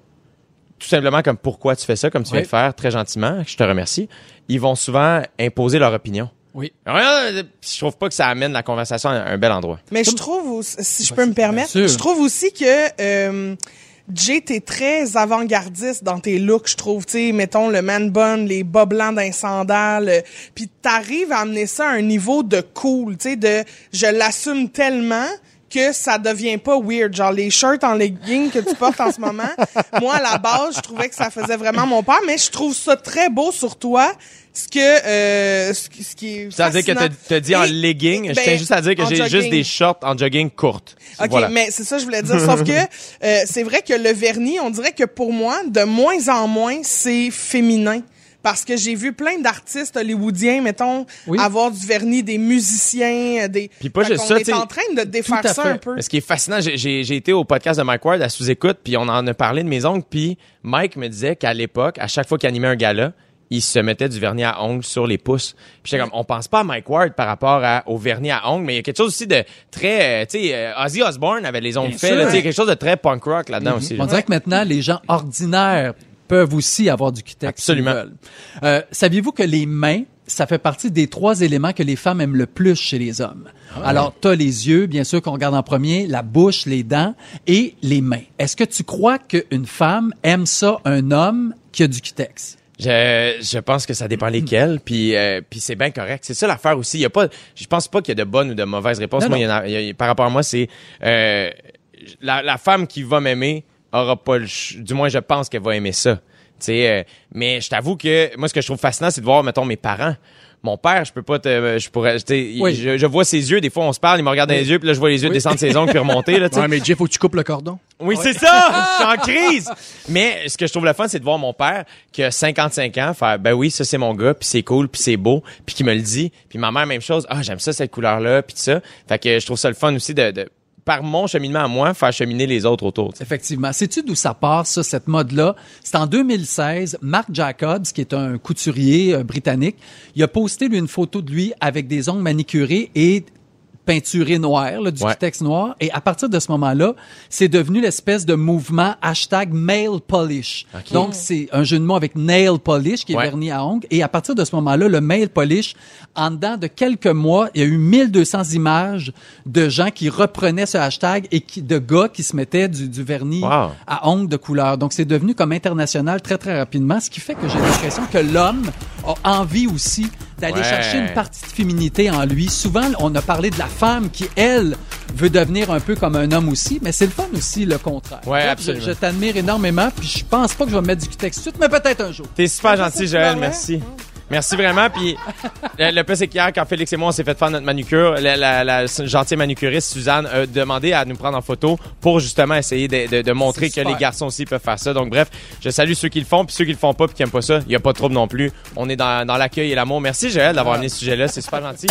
tout simplement comme pourquoi tu fais ça, comme tu viens Oui. de faire très gentiment, je te remercie, ils vont souvent imposer leur opinion. Oui. Je trouve pas que ça amène la conversation à un bel endroit. Mais je trouve, aussi- si je peux me permettre, je trouve aussi que euh, Jay, t'es très avant-gardiste dans tes looks, je trouve. Tu sais, mettons le man bun, les bas blancs d'un sandal, euh, puis t'arrives à amener ça à un niveau de cool, tu sais, de je l'assume tellement que ça devient pas weird. Genre les shirts en legging que tu portes en ce moment. Moi, à la base, je trouvais que ça faisait vraiment mon père, mais je trouve ça très beau sur toi. Ce que, euh, ce, qui- ce qui est C'est-à-dire que fascinant. t'as- t'as dit en Et- legging, je ben, tiens juste à dire que en j'ai juste jogging. des shorts en jogging courtes. OK, Voilà. mais c'est ça que je voulais dire. Sauf que euh, c'est vrai que le vernis, on dirait que pour moi, de moins en moins, c'est féminin. Parce que j'ai vu plein d'artistes hollywoodiens, mettons, Oui. avoir du vernis, des musiciens, des... Puis pas juste ça, est tu sais, en train de défaire ça fait. un peu. Mais ce qui est fascinant, j'ai- j'ai j'ai été au podcast de Mike Ward à sous-écoute, puis on en a parlé de mes ongles, puis Mike me disait qu'à l'époque, à chaque fois qu'il animait un gala, il se mettait du vernis à ongles sur les pouces. Puis j'étais comme, on pense pas à Mike Ward par rapport à, au vernis à ongles, mais il y a quelque chose aussi de très, euh, tu sais, euh, Ozzy Osbourne avait les ongles faits, tu sais, quelque chose de très punk rock là-dedans aussi. On dirait que maintenant, les gens ordinaires peuvent aussi avoir du cutex. Absolument. Euh, Saviez-vous que les mains, ça fait partie des trois éléments que les femmes aiment le plus chez les hommes? Alors, t'as les yeux, bien sûr, qu'on regarde en premier, la bouche, les dents et les mains. Est-ce que tu crois qu'une femme aime ça, un homme qui a du cutex? Je, je pense que ça dépend lesquels, puis euh, puis c'est bien correct. C'est ça l'affaire aussi. Il y a pas, je pense pas qu'il y a de bonnes ou de mauvaises réponses. Non, moi, non. il y en a- il y a- par rapport à moi, c'est euh, la, la femme qui va m'aimer aura pas le, ch- du moins je pense qu'elle va aimer ça. Tu sais, euh, mais je t'avoue que moi ce que je trouve fascinant, c'est de voir mettons mes parents. Mon père, je peux pas te, je pourrais, Oui. je, je vois ses yeux. Des fois, on se parle, il me regarde dans les yeux, puis là, je vois les yeux descendre ses ongles puis remonter. Là, tu sais. Ouais, mais Jeff, faut que tu coupes le cordon. Oui, c'est ça! Je suis en crise! Mais ce que je trouve le fun, c'est de voir mon père qui a 55 ans faire ben oui, ça c'est mon gars, puis c'est cool, puis c'est beau, puis qui me le dit. Puis ma mère même chose, ah, j'aime ça cette couleur-là, puis tout ça. Fait que je trouve ça le fun aussi de, de par mon cheminement à moi, faire cheminer les autres autour. Effectivement. Sais-tu d'où ça part, ça, cette mode-là? C'est en 2016, Mark Jacobs, qui est un couturier euh, britannique, il a posté lui, une photo de lui avec des ongles manicurés et peinturé noir, là, du Ouais. texte noir. Et à partir de ce moment-là, c'est devenu l'espèce de mouvement hashtag male polish. Donc, c'est un jeu de mots avec nail polish, qui est vernis à ongles. Et à partir de ce moment-là, le male polish, en dedans de quelques mois, il y a eu 1200 images de gens qui reprenaient ce hashtag et qui, de gars qui se mettaient du, du vernis Wow. à ongles de couleur. Donc, c'est devenu comme international très, très rapidement, ce qui fait que j'ai l'impression que l'homme a envie aussi d'aller Ouais. chercher une partie de féminité en lui. Souvent, on a parlé de la femme qui, elle, veut devenir un peu comme un homme aussi, mais c'est le fun aussi, le contraire. Ouais, absolument. Je, je t'admire énormément, puis je pense pas que je vais me mettre du cutex tout de suite, mais peut-être un jour. T'es super gentil, Joël, Ouais. merci. Merci vraiment. Puis le, le plus c'est qu'hier, quand Félix et moi on s'est fait faire notre manucure, la, la- la gentille manucuriste Suzanne a demandé à nous prendre en photo pour justement essayer de, de- de montrer que les garçons aussi peuvent faire ça. Donc bref, je salue ceux qui le font, puis ceux qui le font pas, puis qui aiment pas ça. Il y a pas de trouble non plus. On est dans, dans l'accueil et l'amour. Merci Joël d'avoir amené ce sujet-là, c'est super gentil.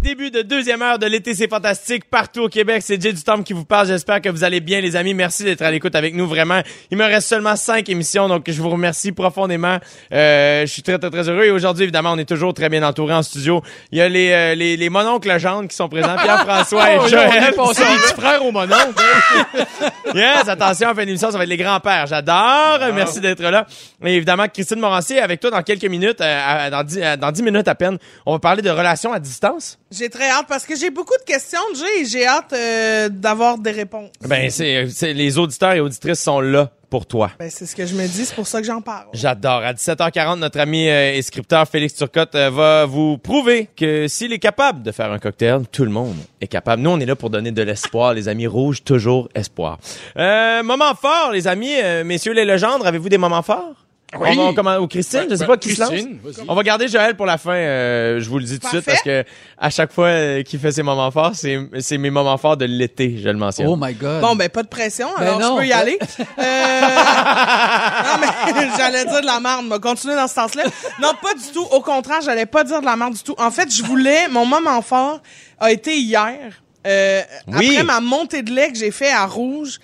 Début de deuxième heure de l'été, c'est fantastique. Partout au Québec, c'est Jay Dutombe qui vous parle. J'espère que vous allez bien, les amis. Merci d'être à l'écoute avec nous, vraiment. Il me reste seulement cinq émissions, donc je vous remercie profondément. Euh, je suis très, très, très heureux. Et aujourd'hui, évidemment, on est toujours très bien entouré en studio. Il y a les, euh, les, les mononcles Legendre qui sont présents. Pierre-François et Oh, Joël. on est passé des petits frères au monon. Yes, attention, en fin d'émission, ça va être les grands-pères. J'adore. Merci d'être là. Et évidemment, Christine Morancier, avec toi dans quelques minutes, euh, dans, dix, euh, dans dix minutes à peine, on va parler de relations à distance. J'ai très hâte parce que j'ai beaucoup de questions, Jay, et j'ai hâte euh, d'avoir des réponses. Ben, c'est, c'est- les auditeurs et auditrices sont là pour toi. Ben, c'est ce que je me dis, c'est pour ça que j'en parle. J'adore. À 17h40, notre ami euh, et scripteur Félix Turcotte euh, va vous prouver que s'il est capable de faire un cocktail, tout le monde est capable. Nous, on est là pour donner de l'espoir, les amis rouges, toujours espoir. Euh, moment fort, les amis, euh, messieurs les légendes, avez-vous des moments forts? Oui. On va- ou Christine, je sais Ouais, pas qui se lance. On va garder Joël pour la fin, euh, je vous le dis tout de suite, parce que à chaque fois euh, qu'il fait ses moments forts, c'est, c'est mes moments forts de l'été, je le mentionne. Oh my God. Bon, ben, pas de pression, Ben alors non. je peux y aller. Euh, non, mais j'allais dire de la merde, mais continuer dans ce sens-là. Non, pas du tout. Au contraire, j'allais pas dire de la merde du tout. En fait, je voulais, mon moment fort a été hier. Euh, Oui. Après ma montée de lait que j'ai fait à Rouge.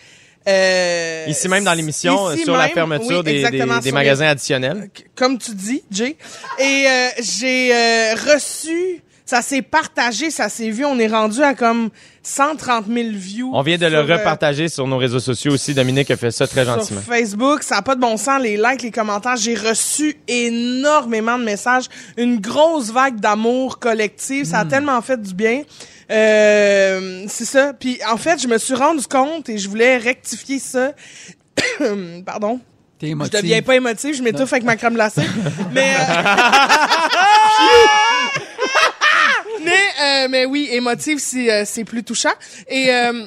Euh, Ici même dans l'émission, sur la fermeture oui, des, des, exactement, des sur les- magasins additionnels. comme tu dis, Jay. Et euh, j'ai euh, reçu, ça s'est partagé, ça s'est vu. On est rendu à comme 130 000 views. On vient de le sur, euh, repartager sur nos réseaux sociaux aussi. Dominique a fait ça très sur gentiment. Facebook, ça n'a pas de bon sens, les likes, les commentaires. J'ai reçu énormément de messages, une grosse vague d'amour collectif. Ça a Hmm. tellement fait du bien. Euh, c'est ça. Puis en fait, je me suis rendu compte et je voulais rectifier ça. Pardon. T'es Je émotive. deviens pas émotive, je m'étouffe avec ma crème glacée. mais, euh, mais, euh, mais oui, émotive, c'est, euh, c'est plus touchant. Et euh,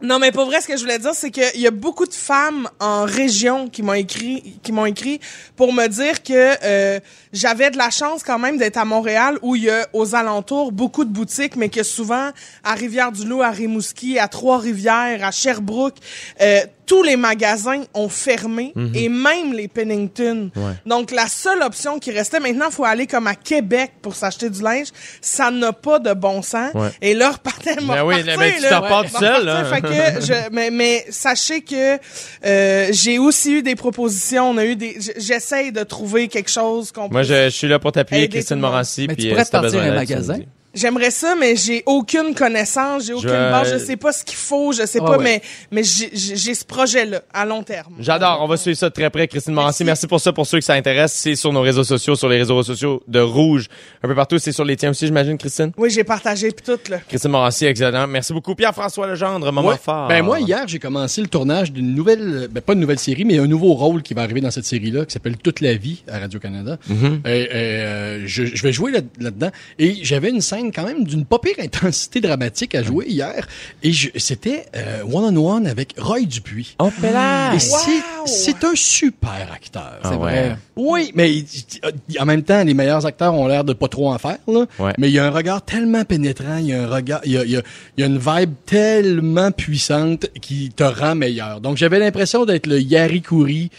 non, mais pour vrai, ce que je voulais dire, c'est qu'il y a beaucoup de femmes en région qui m'ont écrit, qui m'ont écrit pour me dire que euh, j'avais de la chance quand même d'être à Montréal, où il y a aux alentours beaucoup de boutiques, mais que souvent à Rivière-du-Loup, à Rimouski, à Trois-Rivières, à Sherbrooke, euh, tous les magasins ont fermé et même les Pennington. Donc la seule option qui restait maintenant, il faut aller comme à Québec pour s'acheter du linge. Ça n'a pas de bon sens. Ouais. Et là, repartait Ben oui, mais tu t'en tout seul, là. Fait que je, mais, mais sachez que euh, j'ai aussi eu des propositions. On a eu des. J'essaye de trouver quelque chose qu'on. Moi, je, je suis là pour t'appuyer, Christine. Morancy. Mais puis, tu euh, pourrais si te t'as partir besoin un tu magasin? J'aimerais ça, mais j'ai aucune connaissance, j'ai aucune Je- base, je sais pas ce qu'il faut, je sais Ah pas, ouais. mais mais j'ai- j'ai j'ai ce projet-là à long terme. J'adore. On va suivre ça de très près. Christine Morancy, Merci. merci pour ça. Pour ceux que ça intéresse, c'est sur nos réseaux sociaux, sur les réseaux sociaux de Rouge. Un peu partout, c'est sur les tiens aussi, j'imagine, Christine? Oui, j'ai partagé tout là. Christine Morancy, excellent. Merci beaucoup. Pierre-François Legendre, moment Ouais. fort. Ben moi hier j'ai commencé le tournage d'une nouvelle, ben pas une nouvelle série, mais un nouveau rôle qui va arriver dans cette série-là, qui s'appelle Toute la vie à Radio Canada. Mm-hmm. Et, euh, je, je vais jouer là- là-dedans. et j'avais une scène quand même d'une pas pire intensité dramatique à jouer hier. Et c'était euh, one on one avec Roy Dupuis. Oh, Pella! Et c'est c'est un super acteur. Ah C'est ouais. vrai. Oui, mais en même temps, les meilleurs acteurs ont l'air de pas trop en faire. Là. Ouais. Mais il y a un regard tellement pénétrant, il y a un regard, il y a, il y a- il y a une vibe tellement puissante qui te rend meilleur. Donc j'avais l'impression d'être le Yari Kouri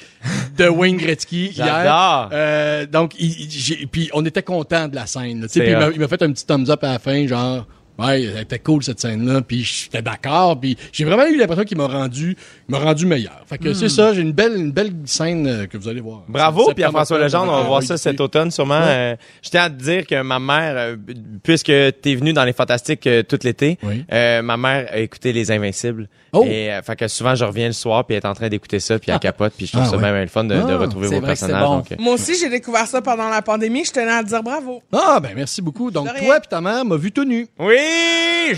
de Wayne Gretzky hier. J'adore. Euh, donc il- il- j'ai- puis on était content de la scène. là. Il m'a fait un petit thumbs up à la fin, genre. Ouais, elle était cool cette scène-là, puis j'étais d'accord, puis j'ai vraiment eu l'impression qu'il m'a rendu, m'a rendu meilleur. Fait que c'est ça, j'ai une belle, une belle scène euh, que vous allez voir. Bravo, Pierre-François Legendre. On va voir ça cet automne, sûrement. Euh, je tiens à te dire que ma mère, euh, puisque t'es venu dans les Fantastiques euh, tout l'été, Oui. euh, ma mère a écouté Les Invincibles. Oh. Et euh, fait que souvent, je reviens le soir, puis elle est en train d'écouter ça, puis elle capote, puis je trouve Ah, ça ouais. même le fun de, de Ah, retrouver vos personnages. bon. donc, Moi aussi, j'ai découvert ça pendant la pandémie. Je tenais à te dire bravo. Ah, ben merci beaucoup. Donc, toi puis ta mère m'a vu tout nu. Oui,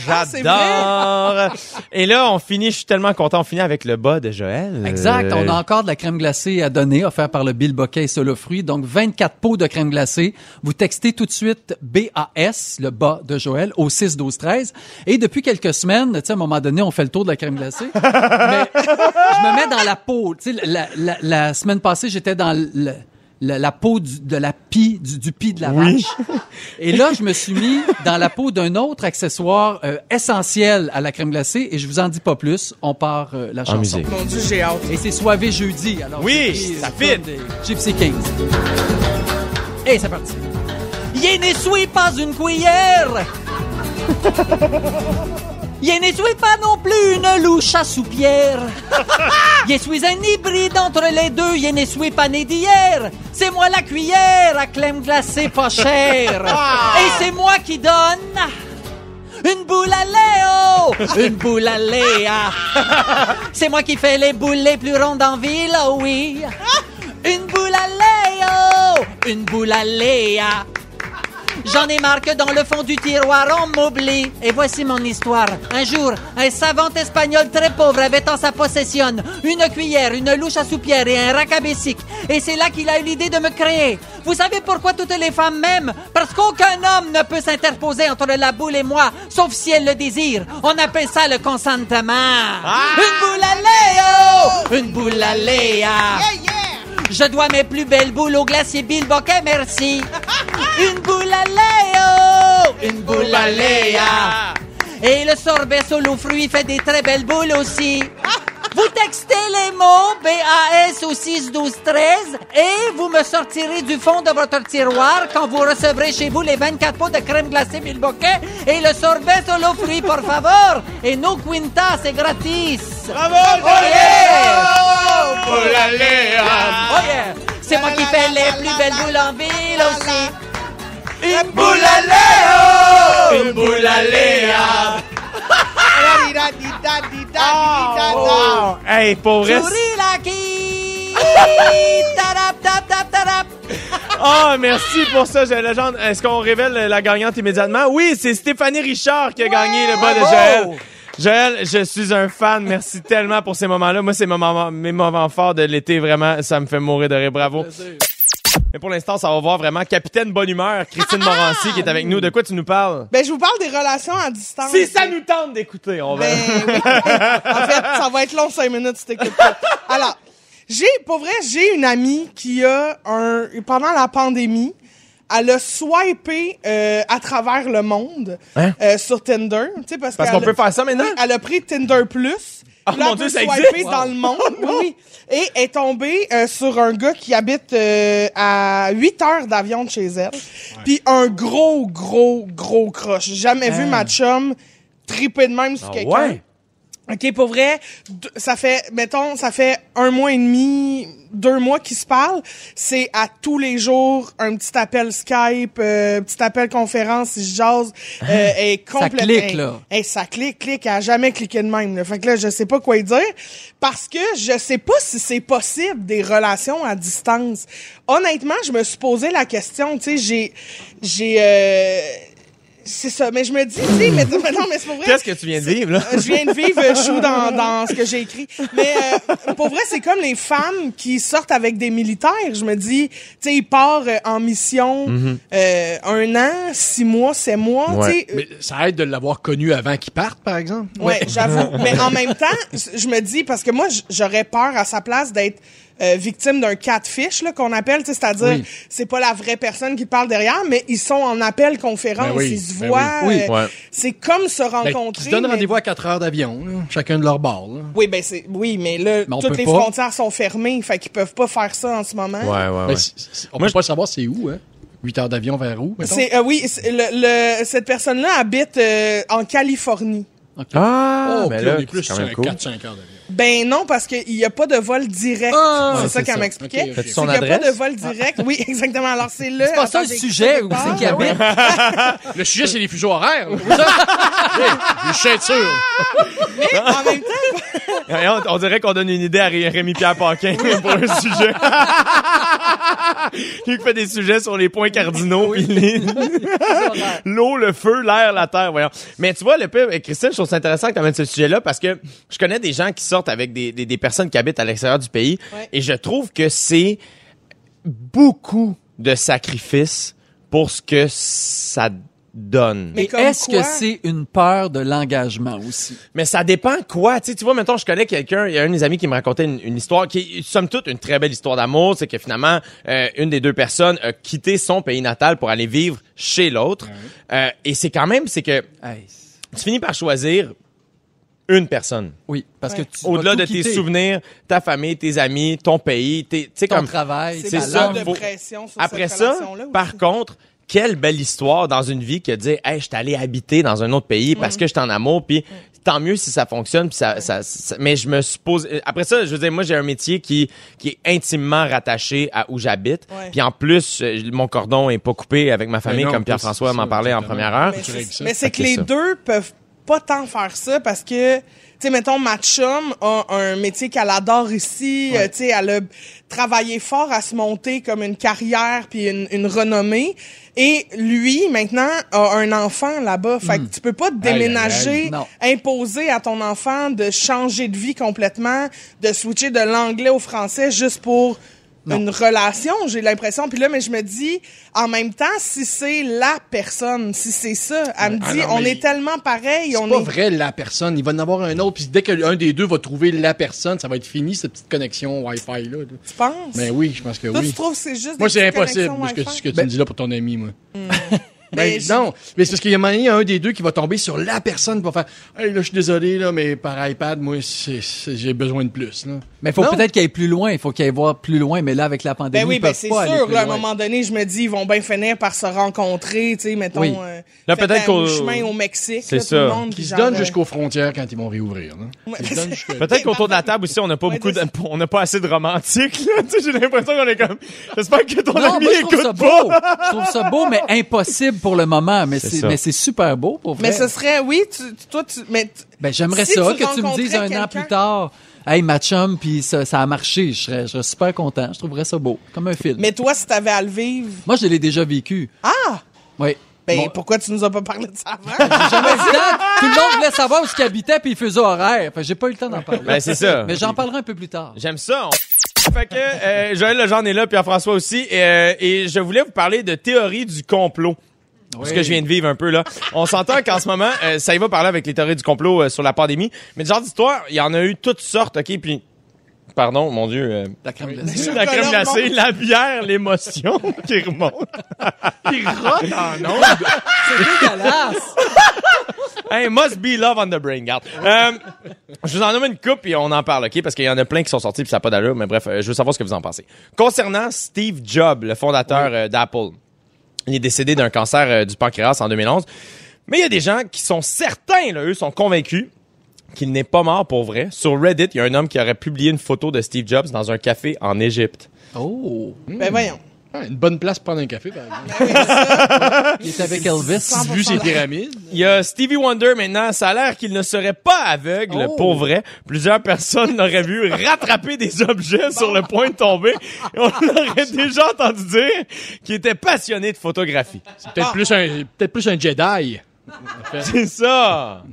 Ah, j'adore. Et là, on finit, je suis tellement content, on finit avec le bas de Joël. Exact. Euh, On a encore de la crème glacée à donner, offerte par le Bill Bocquet et Solo Fruits. Donc, 24 pots de crème glacée. Vous textez tout de suite BAS, le bas de Joël, au 6 12 13. Et depuis quelques semaines, tu sais, à un moment donné, on fait le tour de la crème glacée. Mais je me mets dans la peau. Tu sais, la, la, la semaine passée, j'étais dans le, la, la peau du- de la pie, du, du pie de la vache. Et là, je me suis mis dans la peau d'un autre accessoire euh, essentiel à la crème glacée et je vous en dis pas plus. On part euh, la chanson. musique. Mon Dieu, j'ai hâte. Et c'est soivé jeudi. Alors Oui, ça fit. des Gypsy Kings. Et c'est parti. Je ne suis pas une cuillère. Je ne suis pas non plus une louche à soupière. Je suis un hybride entre les deux. Je ne suis pas né d'hier. C'est moi la cuillère à crème glacée pas chère. Et c'est moi qui donne une boule à Léo. Une boule à Léa. C'est moi qui fais les boules les plus rondes en ville, oh oui. Une boule à Léo, une boule à Léa. J'en ai marre que dans le fond du tiroir on m'oublie. Et voici mon histoire. Un jour, un savant espagnol très pauvre avait en sa possession une cuillère, une louche à soupière et un racabessic. Et c'est là qu'il a eu l'idée de me créer. Vous savez pourquoi toutes les femmes m'aiment? Parce qu'aucun homme ne peut s'interposer entre la boule et moi, sauf si elle le désire. On appelle ça le consentement. Une boule à Léo, une boule à Léa. Je dois mes plus belles boules au glacier Bill merci. Une boule à Léo, une boule à Léa. Et le sorbet solo fruit fait des très belles boules aussi. Vous textez les mots BAS au 6 12 13 et vous me sortirez du fond de votre tiroir quand vous recevrez chez vous les 24 pots de crème glacée Boquet et le sorbet solo fruit, por favor. Et no quinta, c'est gratis. Bravo, Oh yeah! Oh yeah! C'est moi qui fais les plus belles boules en ville aussi. À Léa. Wow. Hey, pour vrai. Tarap. Oh, merci pour ça, j'ai la légende. Est-ce qu'on révèle la gagnante immédiatement? Oui, c'est Stéphanie Richard qui a gagné le bas de Joël. Joël, je suis un fan. Merci tellement pour ces moments-là. Moi, c'est mes moments, mes moments forts de l'été. Vraiment, ça me fait mourir de rire. Bravo. Mais pour l'instant, ça va voir vraiment Capitaine Bonne Humeur, Christine Morancy, qui est avec nous. De quoi tu nous parles? Ben, je vous parle des relations à distance. Si ça nous tente d'écouter, on va. Ben oui. en fait, ça va être long cinq minutes si t'écoutes pas. Alors, j'ai, pour vrai, j'ai une amie qui a un, pendant la pandémie, elle a swipé euh, à travers le monde Hein? euh, sur Tinder, tu sais parce, Parce qu'on peut faire ça maintenant? Elle a pris Tinder Plus. Puis là, mon Dieu, ça dans le monde. Oui, oui. Et est tombée euh, sur un gars qui habite euh, à 8 heures d'avion de chez elle. Puis un gros, gros, gros croche. J'ai jamais vu ma chum triper de même sur Ah quelqu'un. ouais? OK, pour vrai, ça fait, mettons, ça fait un mois et demi, deux mois qu'ils se parlent. C'est à tous les jours un petit appel Skype, euh, petit appel conférence, ils se jasent. Euh, est Ça complètement- clique, là. Hey, ça clique, clique, elle a jamais cliqué de même. Là. Fait que là, je sais pas quoi y dire. Parce que je sais pas si c'est possible des relations à distance. Honnêtement, je me suis posé la question, tu sais, j'ai, j'ai, euh, c'est ça, mais je me dis, tu sais, mais, mais non, mais c'est pas vrai. Qu'est-ce que tu viens de vivre, là? Euh, Je viens de vivre euh, chou dans, dans ce que j'ai écrit. Mais euh, pour vrai, c'est comme les femmes qui sortent avec des militaires. Je me dis, tu sais, ils partent en mission euh, un an, six mois, sept mois. tu sais, euh, Mais ça aide de l'avoir connu avant qu'il parte, par exemple. Ouais, j'avoue. Mais en même temps, je me dis, parce que moi, j'aurais peur à sa place d'être euh, victime d'un catfish, là, qu'on appelle, c'est-à-dire, Oui. c'est pas la vraie personne qui parle derrière, mais ils sont en appel conférence, Ben oui, ils se ben voient. oui. Oui. euh, Ouais. C'est comme se Ben, rencontrer. ils se donnent mais- rendez-vous à 4 heures d'avion, chacun de leur bord. là. Oui, ben c'est oui, mais là, Mais toutes les pas. frontières sont fermées, fait qu'ils peuvent pas faire ça en ce moment. Ouais, ouais, Ben, ouais. c'est- c'est- on Moi, peut pas savoir c'est où, hein? 8 heures d'avion vers où? C'est euh, oui, le, le- cette personne-là habite euh, en Californie. Ah, Oh, mais puis là, on est plus c'est quand sur même un cool. 4-5 heures d'avion. Ben non, parce qu'il n'y a pas de vol direct. Ah, c'est ouais, ça qu'elle m'expliquait. Ok, ok. T'as-tu C'est son qu'il n'y a pas de vol direct. Oui, exactement. Alors c'est là. C'est pas ça le sujet, où c'est qu'il habite. Le sujet, c'est les fuseaux horaires. Les ceintures. Mais en même temps, On, on dirait qu'on donne une idée à Ré- Rémi-Pierre Paquin pour un sujet. Qui fait des sujets sur les points cardinaux. les- L'eau, le feu, l'air, la terre, voyons. Mais tu vois, le peu, Christine, je trouve ça intéressant que tu amènes ce sujet-là parce que je connais des gens qui sortent avec des, des, des personnes qui habitent à l'extérieur du pays Ouais. et je trouve que c'est beaucoup de sacrifices pour ce que ça donne. Mais est-ce quoi? que c'est une peur de l'engagement aussi? Mais ça dépend quoi. Tu sais, tu vois, maintenant, je connais quelqu'un, il y a un de mes amis qui me racontait une, une histoire qui est, somme toute, une très belle histoire d'amour. C'est que finalement, euh, une des deux personnes a quitté son pays natal pour aller vivre chez l'autre. Euh, et c'est quand même, c'est que Hey, tu finis par choisir une personne. oui, parce Ouais. que Au-delà de tes souvenirs, ta famille, tes amis, ton pays, tes, tu sais, ton comme, travail, C'est ça, faut- Après cette ça, par contre, quelle belle histoire dans une vie que de dire, hey, je suis allé habiter dans un autre pays parce que je suis en amour, puis tant mieux si ça fonctionne, puis ça, ça, ça- mais je me suppose, après ça, je veux dire, moi, j'ai un métier qui, qui est intimement rattaché à où j'habite, Ouais. puis en plus, euh, mon cordon est pas coupé avec ma famille, non, comme Pierre-François m'en parlait en première heure. Mais c'est- que les deux peuvent pas tant faire ça parce que, tu sais, mettons, ma chum a un métier qu'elle adore ici. euh, tu sais, elle a travaillé fort à se monter comme une carrière puis une, une renommée. Et lui, maintenant, a un enfant là-bas. Fait que tu peux pas te déménager, imposer à ton enfant de changer de vie complètement, de switcher de l'anglais au français juste pour une relation, j'ai l'impression. Puis là, mais je me dis, en même temps, si c'est la personne, si c'est ça, elle me Ah dit, non, on est tellement pareil, C'est pas est... vrai la personne. Il va en avoir un autre. Puis dès qu'un des deux va trouver la personne, ça va être fini cette petite connexion Wi-Fi là. Tu penses? Ben oui, je pense que Toi, oui. tu trouves que c'est juste Moi, c'est impossible ce que, Wi-Fi? ce que tu Ben- me dis là pour ton ami, moi. Mais Ben, je- non, mais c'est parce qu'il y a un moment donné, il y a un des deux qui va tomber sur la personne va faire Hey, là, je suis désolé, là, mais par iPad, moi, c'est- c'est- j'ai besoin de plus. Là. Mais il faut Non. peut-être qu'il aille plus loin. Il faut qu'il aille voir plus loin. Mais là, avec la pandémie, Ben oui, ils ben c'est pas aller sûr. plus Là, à un moment donné, je me dis, ils vont bien finir par se rencontrer, tu sais, mettons, Oui. euh, Là, peut-être qu'au- chemin au Mexique. C'est là, tout ça. le monde, Qui se donnent euh, jusqu'aux frontières quand ils vont réouvrir. Là. ouais, Peut-être qu'autour de la table aussi, on n'a pas Ouais, beaucoup de, on n'a pas assez de romantique, là. Tu sais, j'ai l'impression qu'on est comme, j'espère que ton Non, ami écoute pas. beau. je trouve ça beau, mais impossible pour le moment. Mais C'est mais c'est super beau pour vrai. Mais ce serait, oui, tu, toi, tu, mais tu- Ben, j'aimerais Si ça tu que tu me dises un an plus tard. Hey, ma chum, puis ça, ça a marché. Je serais, je serais super content. Je trouverais ça beau. Comme un film. mais toi, si t'avais à le vivre, Moi, je l'ai déjà vécu. ah! Oui. Ben, Bon, pourquoi tu nous as pas parlé de ça avant? j'ai jamais temps. Tout le monde voulait savoir où il habitait puis il faisait horaire. Fait j'ai pas eu le temps d'en parler. Ben, c'est ça. Mais j'en parlerai un peu plus tard. J'aime ça. on- Fait que euh, Joël Legendre est là, Pierre-François aussi, et, euh, et je voulais vous parler de théorie du complot. Ce que je viens de vivre un peu là. On s'entend qu'en ce moment, euh, ça y va parler avec les théories du complot euh, sur la pandémie. Mais ce genre d'histoire, il y en a eu toutes sortes, ok? Puis, pardon, mon Dieu, euh, La crème glacée. la crème glacée, la bière, l'émotion qui remonte. Il rote en ondes. C'est dégueulasse. Hey, must be love on the brain, garde. Euh, je vous en nomme une coupe et on en parle, OK? Parce qu'il y en a plein qui sont sortis puis ça n'a pas d'allure, mais bref, euh, je veux savoir ce que vous en pensez. Concernant Steve Jobs, le fondateur euh, d'Apple, il est décédé d'un cancer euh, du pancréas en 2011. Mais il y a des gens qui sont certains, là, eux, sont convaincus qu'il n'est pas mort pour vrai. Sur Reddit, il y a un homme qui aurait publié une photo de Steve Jobs dans un café en Égypte. Oh. ben, voyons. Ah, une bonne place pour prendre un café, par exemple. Il est avec Elvis. 100% Vu ses pyramides. Il y a Stevie Wonder maintenant. Ça a l'air qu'il ne serait pas aveugle Oh. pour vrai. Plusieurs personnes l'auraient vu rattraper des objets sur le point de tomber. Et on aurait déjà entendu dire qu'il était passionné de photographie. Peut-être plus un, peut-être plus un Jedi. C'est ça.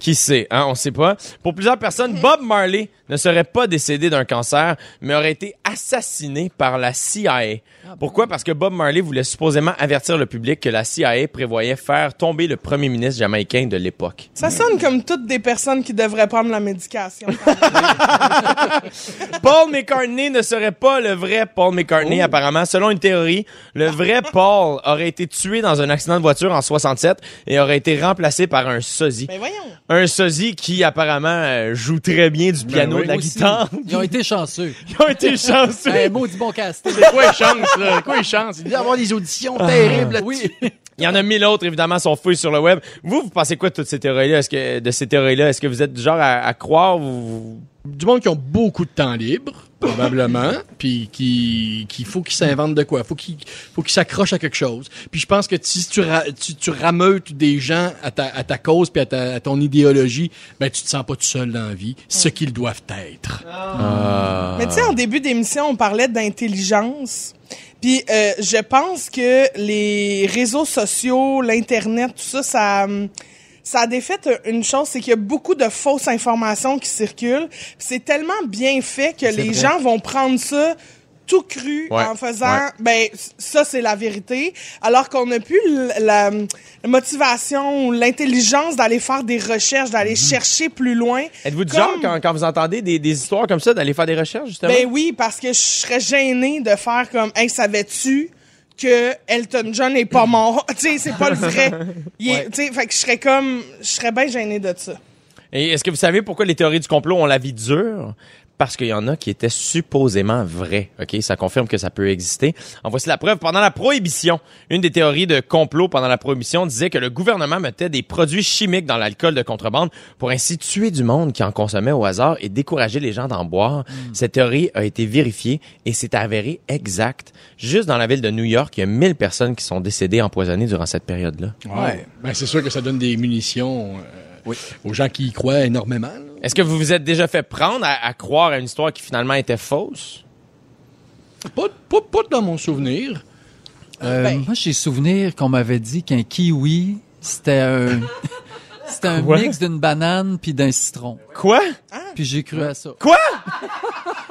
Qui sait, hein, on sait pas. Pour plusieurs personnes, Bob Marley ne serait pas décédé d'un cancer, mais aurait été assassiné par la CIA. Pourquoi? Parce que Bob Marley voulait supposément avertir le public que la CIA prévoyait faire tomber le premier ministre jamaïcain de l'époque. Ça sonne comme toutes des personnes qui devraient prendre la médication. Paul McCartney ne serait pas le vrai Paul McCartney, apparemment. Selon une théorie, le vrai Paul aurait été tué dans un accident de voiture en 67 et aurait été remplacé par un sosie. Mais voyons. Un sosie qui, apparemment, euh, joue très bien du piano, oui. de la Aussi, guitare. Ils ont été chanceux. Ils ont été chanceux. Un maudit bon casting. C'est quoi les chances, là? Quoi les chances? Il doit y avoir des auditions terribles là Oui. Il y en a mille autres, évidemment, sont fouillés sur le web. Vous, vous pensez quoi de toutes ces théories-là? Est-ce que, de ces théories-là? Est-ce que vous êtes du genre à, à croire? Ou... Du monde qui ont beaucoup de temps libre, probablement, puis qui qu'il faut qu'ils s'inventent de quoi, faut qu'ils faut qu'ils s'accrochent à quelque chose. Puis je pense que si tu, ra- tu, tu rameutes des gens à ta, à ta cause puis à, ta, à ton idéologie, ben tu te sens pas tout seul dans la vie, ce qu'ils doivent être. Mais tu sais, en début d'émission, on parlait d'intelligence. Puis euh, je pense que les réseaux sociaux, l'internet, tout ça, ça hum, ça a défait une chose, c'est qu'il y a beaucoup de fausses informations qui circulent. C'est tellement bien fait que les vrai. gens vont prendre ça tout cru Ouais, en faisant ben ça c'est la vérité alors qu'on n'a plus la, la motivation ou l'intelligence d'aller faire des recherches d'aller chercher plus loin Êtes-vous du genre, quand, quand vous entendez des, des histoires comme ça, d'aller faire des recherches, justement? ben oui parce que je serais gênée de faire comme hey savais-tu que Elton John est pas mort. Tu sais c'est pas le vrai. Il est- tu sais fait que je serais comme je serais bien gênée de ça. Et est-ce que vous savez pourquoi les théories du complot ont la vie dure? Parce qu'il y en a qui étaient supposément vraies. OK? Ça confirme que ça peut exister. En voici la preuve. Pendant la prohibition, une des théories de complot pendant la prohibition disait que le gouvernement mettait des produits chimiques dans l'alcool de contrebande pour ainsi tuer du monde qui en consommait au hasard et décourager les gens d'en boire. Cette théorie a été vérifiée et s'est avérée exacte. Juste dans la ville de New York, il y a 1000 personnes qui sont décédées empoisonnées durant cette période-là. Ouais. Ben, c'est sûr que ça donne des munitions euh, aux gens qui y croient énormément. là. Est-ce que vous vous êtes déjà fait prendre à, à croire à une histoire qui finalement était fausse? Pas, pas, pas dans mon souvenir. Euh, Ben. Moi, j'ai souvenir qu'on m'avait dit qu'un kiwi, c'était un, c'était un Quoi? mix d'une banane puis d'un citron. Quoi? Puis j'ai cru à ça. Quoi?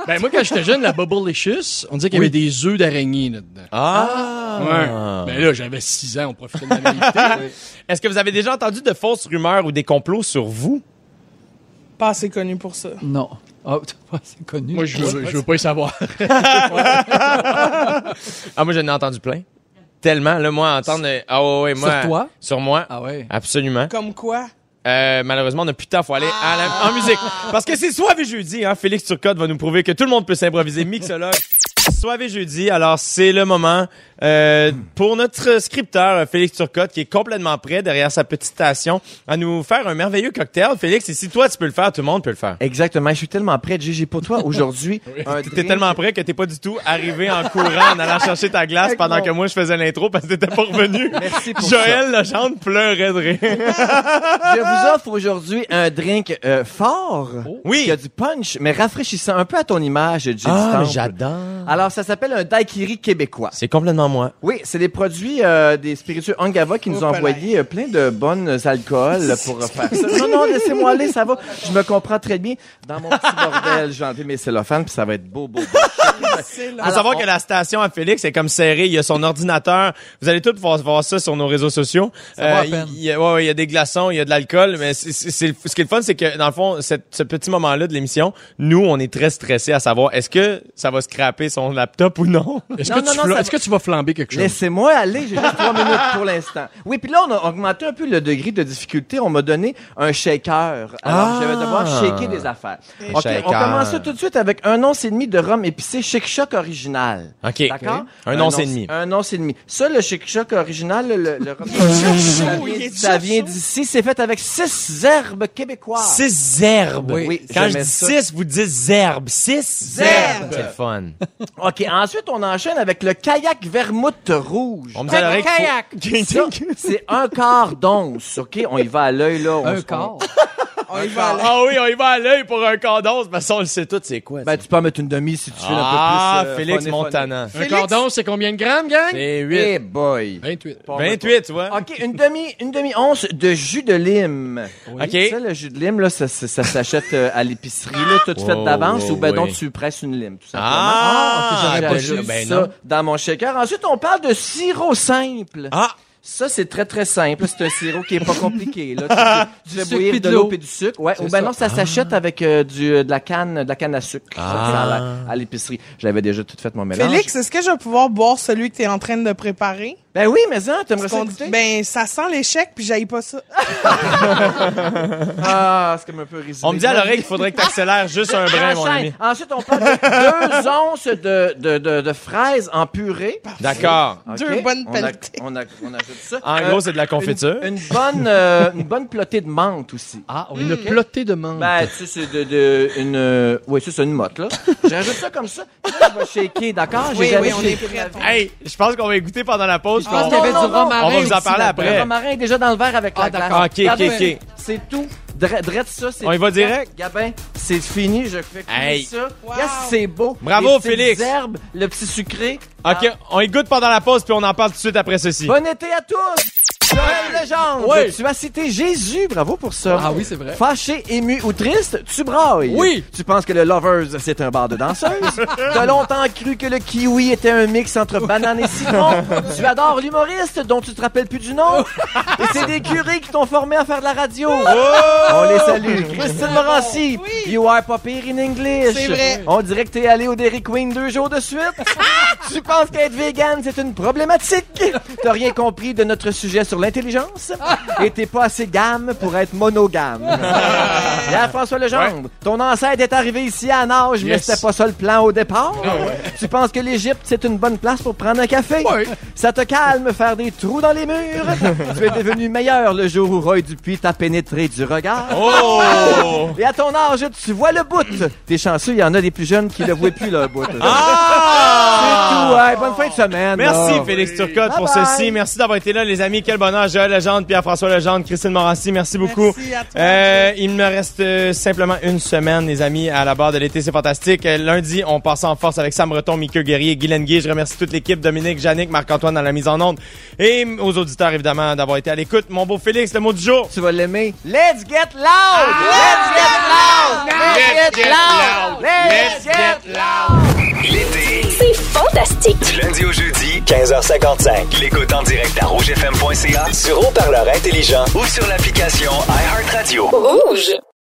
Ben, moi, quand j'étais jeune, la Bubblicious, on disait qu'il y avait des œufs d'araignée là-dedans. Ah! Ouais. Ben là, j'avais 6 ans, on profitait de la naïveté. Est-ce que vous avez déjà entendu de fausses rumeurs ou des complots sur vous? Pas assez connu pour ça Non. Ah, c'est connu. Moi, je veux, je veux pas y savoir. Ah, moi, j'en ai entendu plein. Tellement, là, moi, entendre... Ah, ouais, ouais, moi... Sur toi? Sur moi? Ah ouais. Absolument. comme quoi? Euh, malheureusement, on n'a plus de temps, faut aller à la- en musique. Parce que c'est Soir et jeudi, hein. Félix Turcotte va nous prouver que tout le monde peut s'improviser mixologue. Soir et jeudi, alors c'est le moment euh, pour notre scripteur Félix Turcotte qui est complètement prêt derrière sa petite station à nous faire un merveilleux cocktail. Félix, et si toi tu peux le faire, tout le monde peut le faire. Exactement. Je suis tellement prêt, Gigi, pour toi aujourd'hui. un T'es drink- tellement prêt que t'es pas du tout arrivé en courant en allant chercher ta glace pendant que moi je faisais l'intro parce que t'étais pas revenu. Merci pour Joël Legendre pleurait de rire. Je vous offre aujourd'hui un drink euh, fort. Oui. Qui a du punch, mais rafraîchissant un peu à ton image, Gigi Ah, j'adore. Alors, ça s'appelle un daiquiri québécois. C'est complètement moi. Oui, c'est des produits euh, des spiritueux Angava qui nous ont envoyé euh, plein de bonnes alcools pour euh, faire ça. Non, non, laissez-moi aller, ça va. Je me comprends très bien. Dans mon petit bordel, j'ai enlevé mes cellophanes, puis ça va être beau, beau, beau. Faut savoir que la station à Félix est comme serrée. Il y a son ordinateur. Vous allez tous pouvoir voir ça sur nos réseaux sociaux. Euh, Ça va à peine. Il y, a, ouais, ouais, il y a des glaçons, il y a de l'alcool, mais c'est, ce qui est le fun, c'est que dans le fond, cette- ce petit moment-là de l'émission, nous, on est très stressés à savoir est-ce que ça va scraper son laptop ou non? Est-ce Non, que, non, tu non, est-ce que tu vas flamber quelque chose? Laissez-moi aller, j'ai juste trois minutes pour l'instant. Oui, puis là, on a augmenté un peu le degré de difficulté. On m'a donné un shaker. Alors, Ah. je vais devoir shaker des affaires. OK, shaker. on commence ça tout de suite avec un once et demi de rhum épicé Chic Choc original. OK. D'accord? Un once et demi. Un once et demi. Ça, le Chic Choc original, le, le rhum ça vient, d'ici. C'est fait avec six herbes québécoises. Six herbes. Oui, Oui, Quand je dis ça. six, vous dites herbes. Six Herbes. C'est le fun. OK, ensuite, on enchaîne avec le kayak vermouth rouge. On me dit à l'oreille qu'il Ça, faut- c'est un quart d'once, OK? On y va à l'œil, là. on Un quart. on y va. Ah oui, on y va à l'œil pour un condom, parce qu'on le sait tout, c'est quoi. ça? Ben, tu peux en mettre une demi si tu veux ah, un peu plus. euh, Félix funny, Montana. Un Félix- cordon, c'est combien de grammes, gang? C'est funny. 8. Eh boy. 28. 28, tu vois. OK, une demi, une demi once de jus de lime. OK. Ça, le jus de lime, là, ça, ça, ça s'achète euh, à l'épicerie, là, tout fait Oh, d'avance, ou ben oui. donc tu presses une lime, tout simplement. Ah, ok, j'aurais pas J'ajoute su. Ben ça non. dans mon shaker. Ensuite, on parle de sirop simple. Ah, Ça, c'est très, très simple. C'est un sirop qui est pas compliqué. Là. Tu, tu fais bouillir puis de l'eau et du sucre. Ouais. Ou ben ça. non, ça s'achète avec euh, du, de la canne, de la canne à sucre. Ça, Ah. ça, à l'épicerie. J'avais déjà tout fait mon mélange. Félix, est-ce que je vais pouvoir boire celui que tu es en train de préparer? Ben oui, mais hein, t'aimerais ça Qu'on- goûter? Ben, ça sent l'échec, puis j'aille pas ça. Ah, c'est comme un peu résumé. on me dit à l'oreille qu'il faudrait que tu accélères juste un brin, mon ami. Ensuite, on parle de deux onces de, de, de, de fraises en purée. D'accord. Deux bonnes on, a- pelletées. on, a- on ajoute ça. En Euh, gros, c'est de la confiture. Une, une bonne, euh, une bonne plotée de menthe aussi. Ah, oui. Une plotée de menthe. Ben, tu sais, c'est de, de, une, euh, oui, ça, c'est une motte, là. J'ajoute ça comme ça. Là, je vais shaker, d'accord? Oui, oui, on est vie. Hey, je pense qu'on va écouter pendant la pause. Je pense on- qu'il y avait non, du non, romarin on va vous en parler après. Le romarin est déjà dans le verre avec la Ah, glace. d'accord. Ok, ok, ok. C'est tout. Dre- Drette ça, c'est On y va direct? Gabin, c'est fini, je fais Hey. ça. Wow. Yes, c'est beau. Bravo, Les Félix. herbes, le petit sucré. OK, on y goûte pendant la pause, puis on en parle tout de suite après ceci. Bon été à tous! Oui. tu as cité Jésus, bravo pour ça. Ah oui, c'est vrai. Fâché, ému ou triste, tu brailles. Oui. Tu penses que le Lovers, c'est un bar de danseuses? T'as longtemps cru que le kiwi était un mix entre banane et citron. tu adores l'humoriste dont tu te rappelles plus du nom. et c'est des curés qui t'ont formé à faire de la radio. On les salue. Christine Morancy, you are pas pire in English. C'est vrai. On dirait que t'es allé au Dairy Queen deux jours de suite. tu penses qu'être vegan, c'est une problématique? T'as rien compris de notre sujet sur l'intelligence? Et t'es pas assez gamme pour être monogame. Pierre-François Legendre, ton ancêtre est arrivé ici à nage, mais Yes. c'était pas ça le plan au départ. Tu penses que l'Égypte, c'est une bonne place pour prendre un café? Ouais. Ça te calme faire des trous dans les murs? tu es devenu meilleur le jour où Roy Dupuis t'a pénétré du regard? Oh! Et à ton âge, tu vois le bout. T'es chanceux, il y en a des plus jeunes qui le voient plus, le bout. Ah! C'est tout, ouais. Bonne fin de semaine. Merci là. Félix Turcotte pour Bye bye. ceci. Merci d'avoir été là, les amis. Quel bonheur. Joël Legendre, Pierre-François Legendre, Christine Morancy, merci beaucoup. Merci à toi, Euh, il me reste euh, simplement une semaine, les amis, à la barre de l'été. C'est fantastique. Euh, lundi, on passe en force avec Sam Breton, Mickey Guerrier, Guylaine Guy. Je remercie toute l'équipe, Dominique, Jannick, Marc-Antoine dans la mise en onde. Et aux auditeurs, évidemment, d'avoir été à l'écoute. Mon beau Félix, le mot du jour. Tu vas l'aimer. Let's get loud! Let's get loud! Let's get loud! Let's get loud! L'été, C'est fantastique. du lundi au jeudi, 15h55. L'écoute en direct à rougefm.ca, sur haut-parleur intelligent ou sur l'application iHeartRadio. Rouge.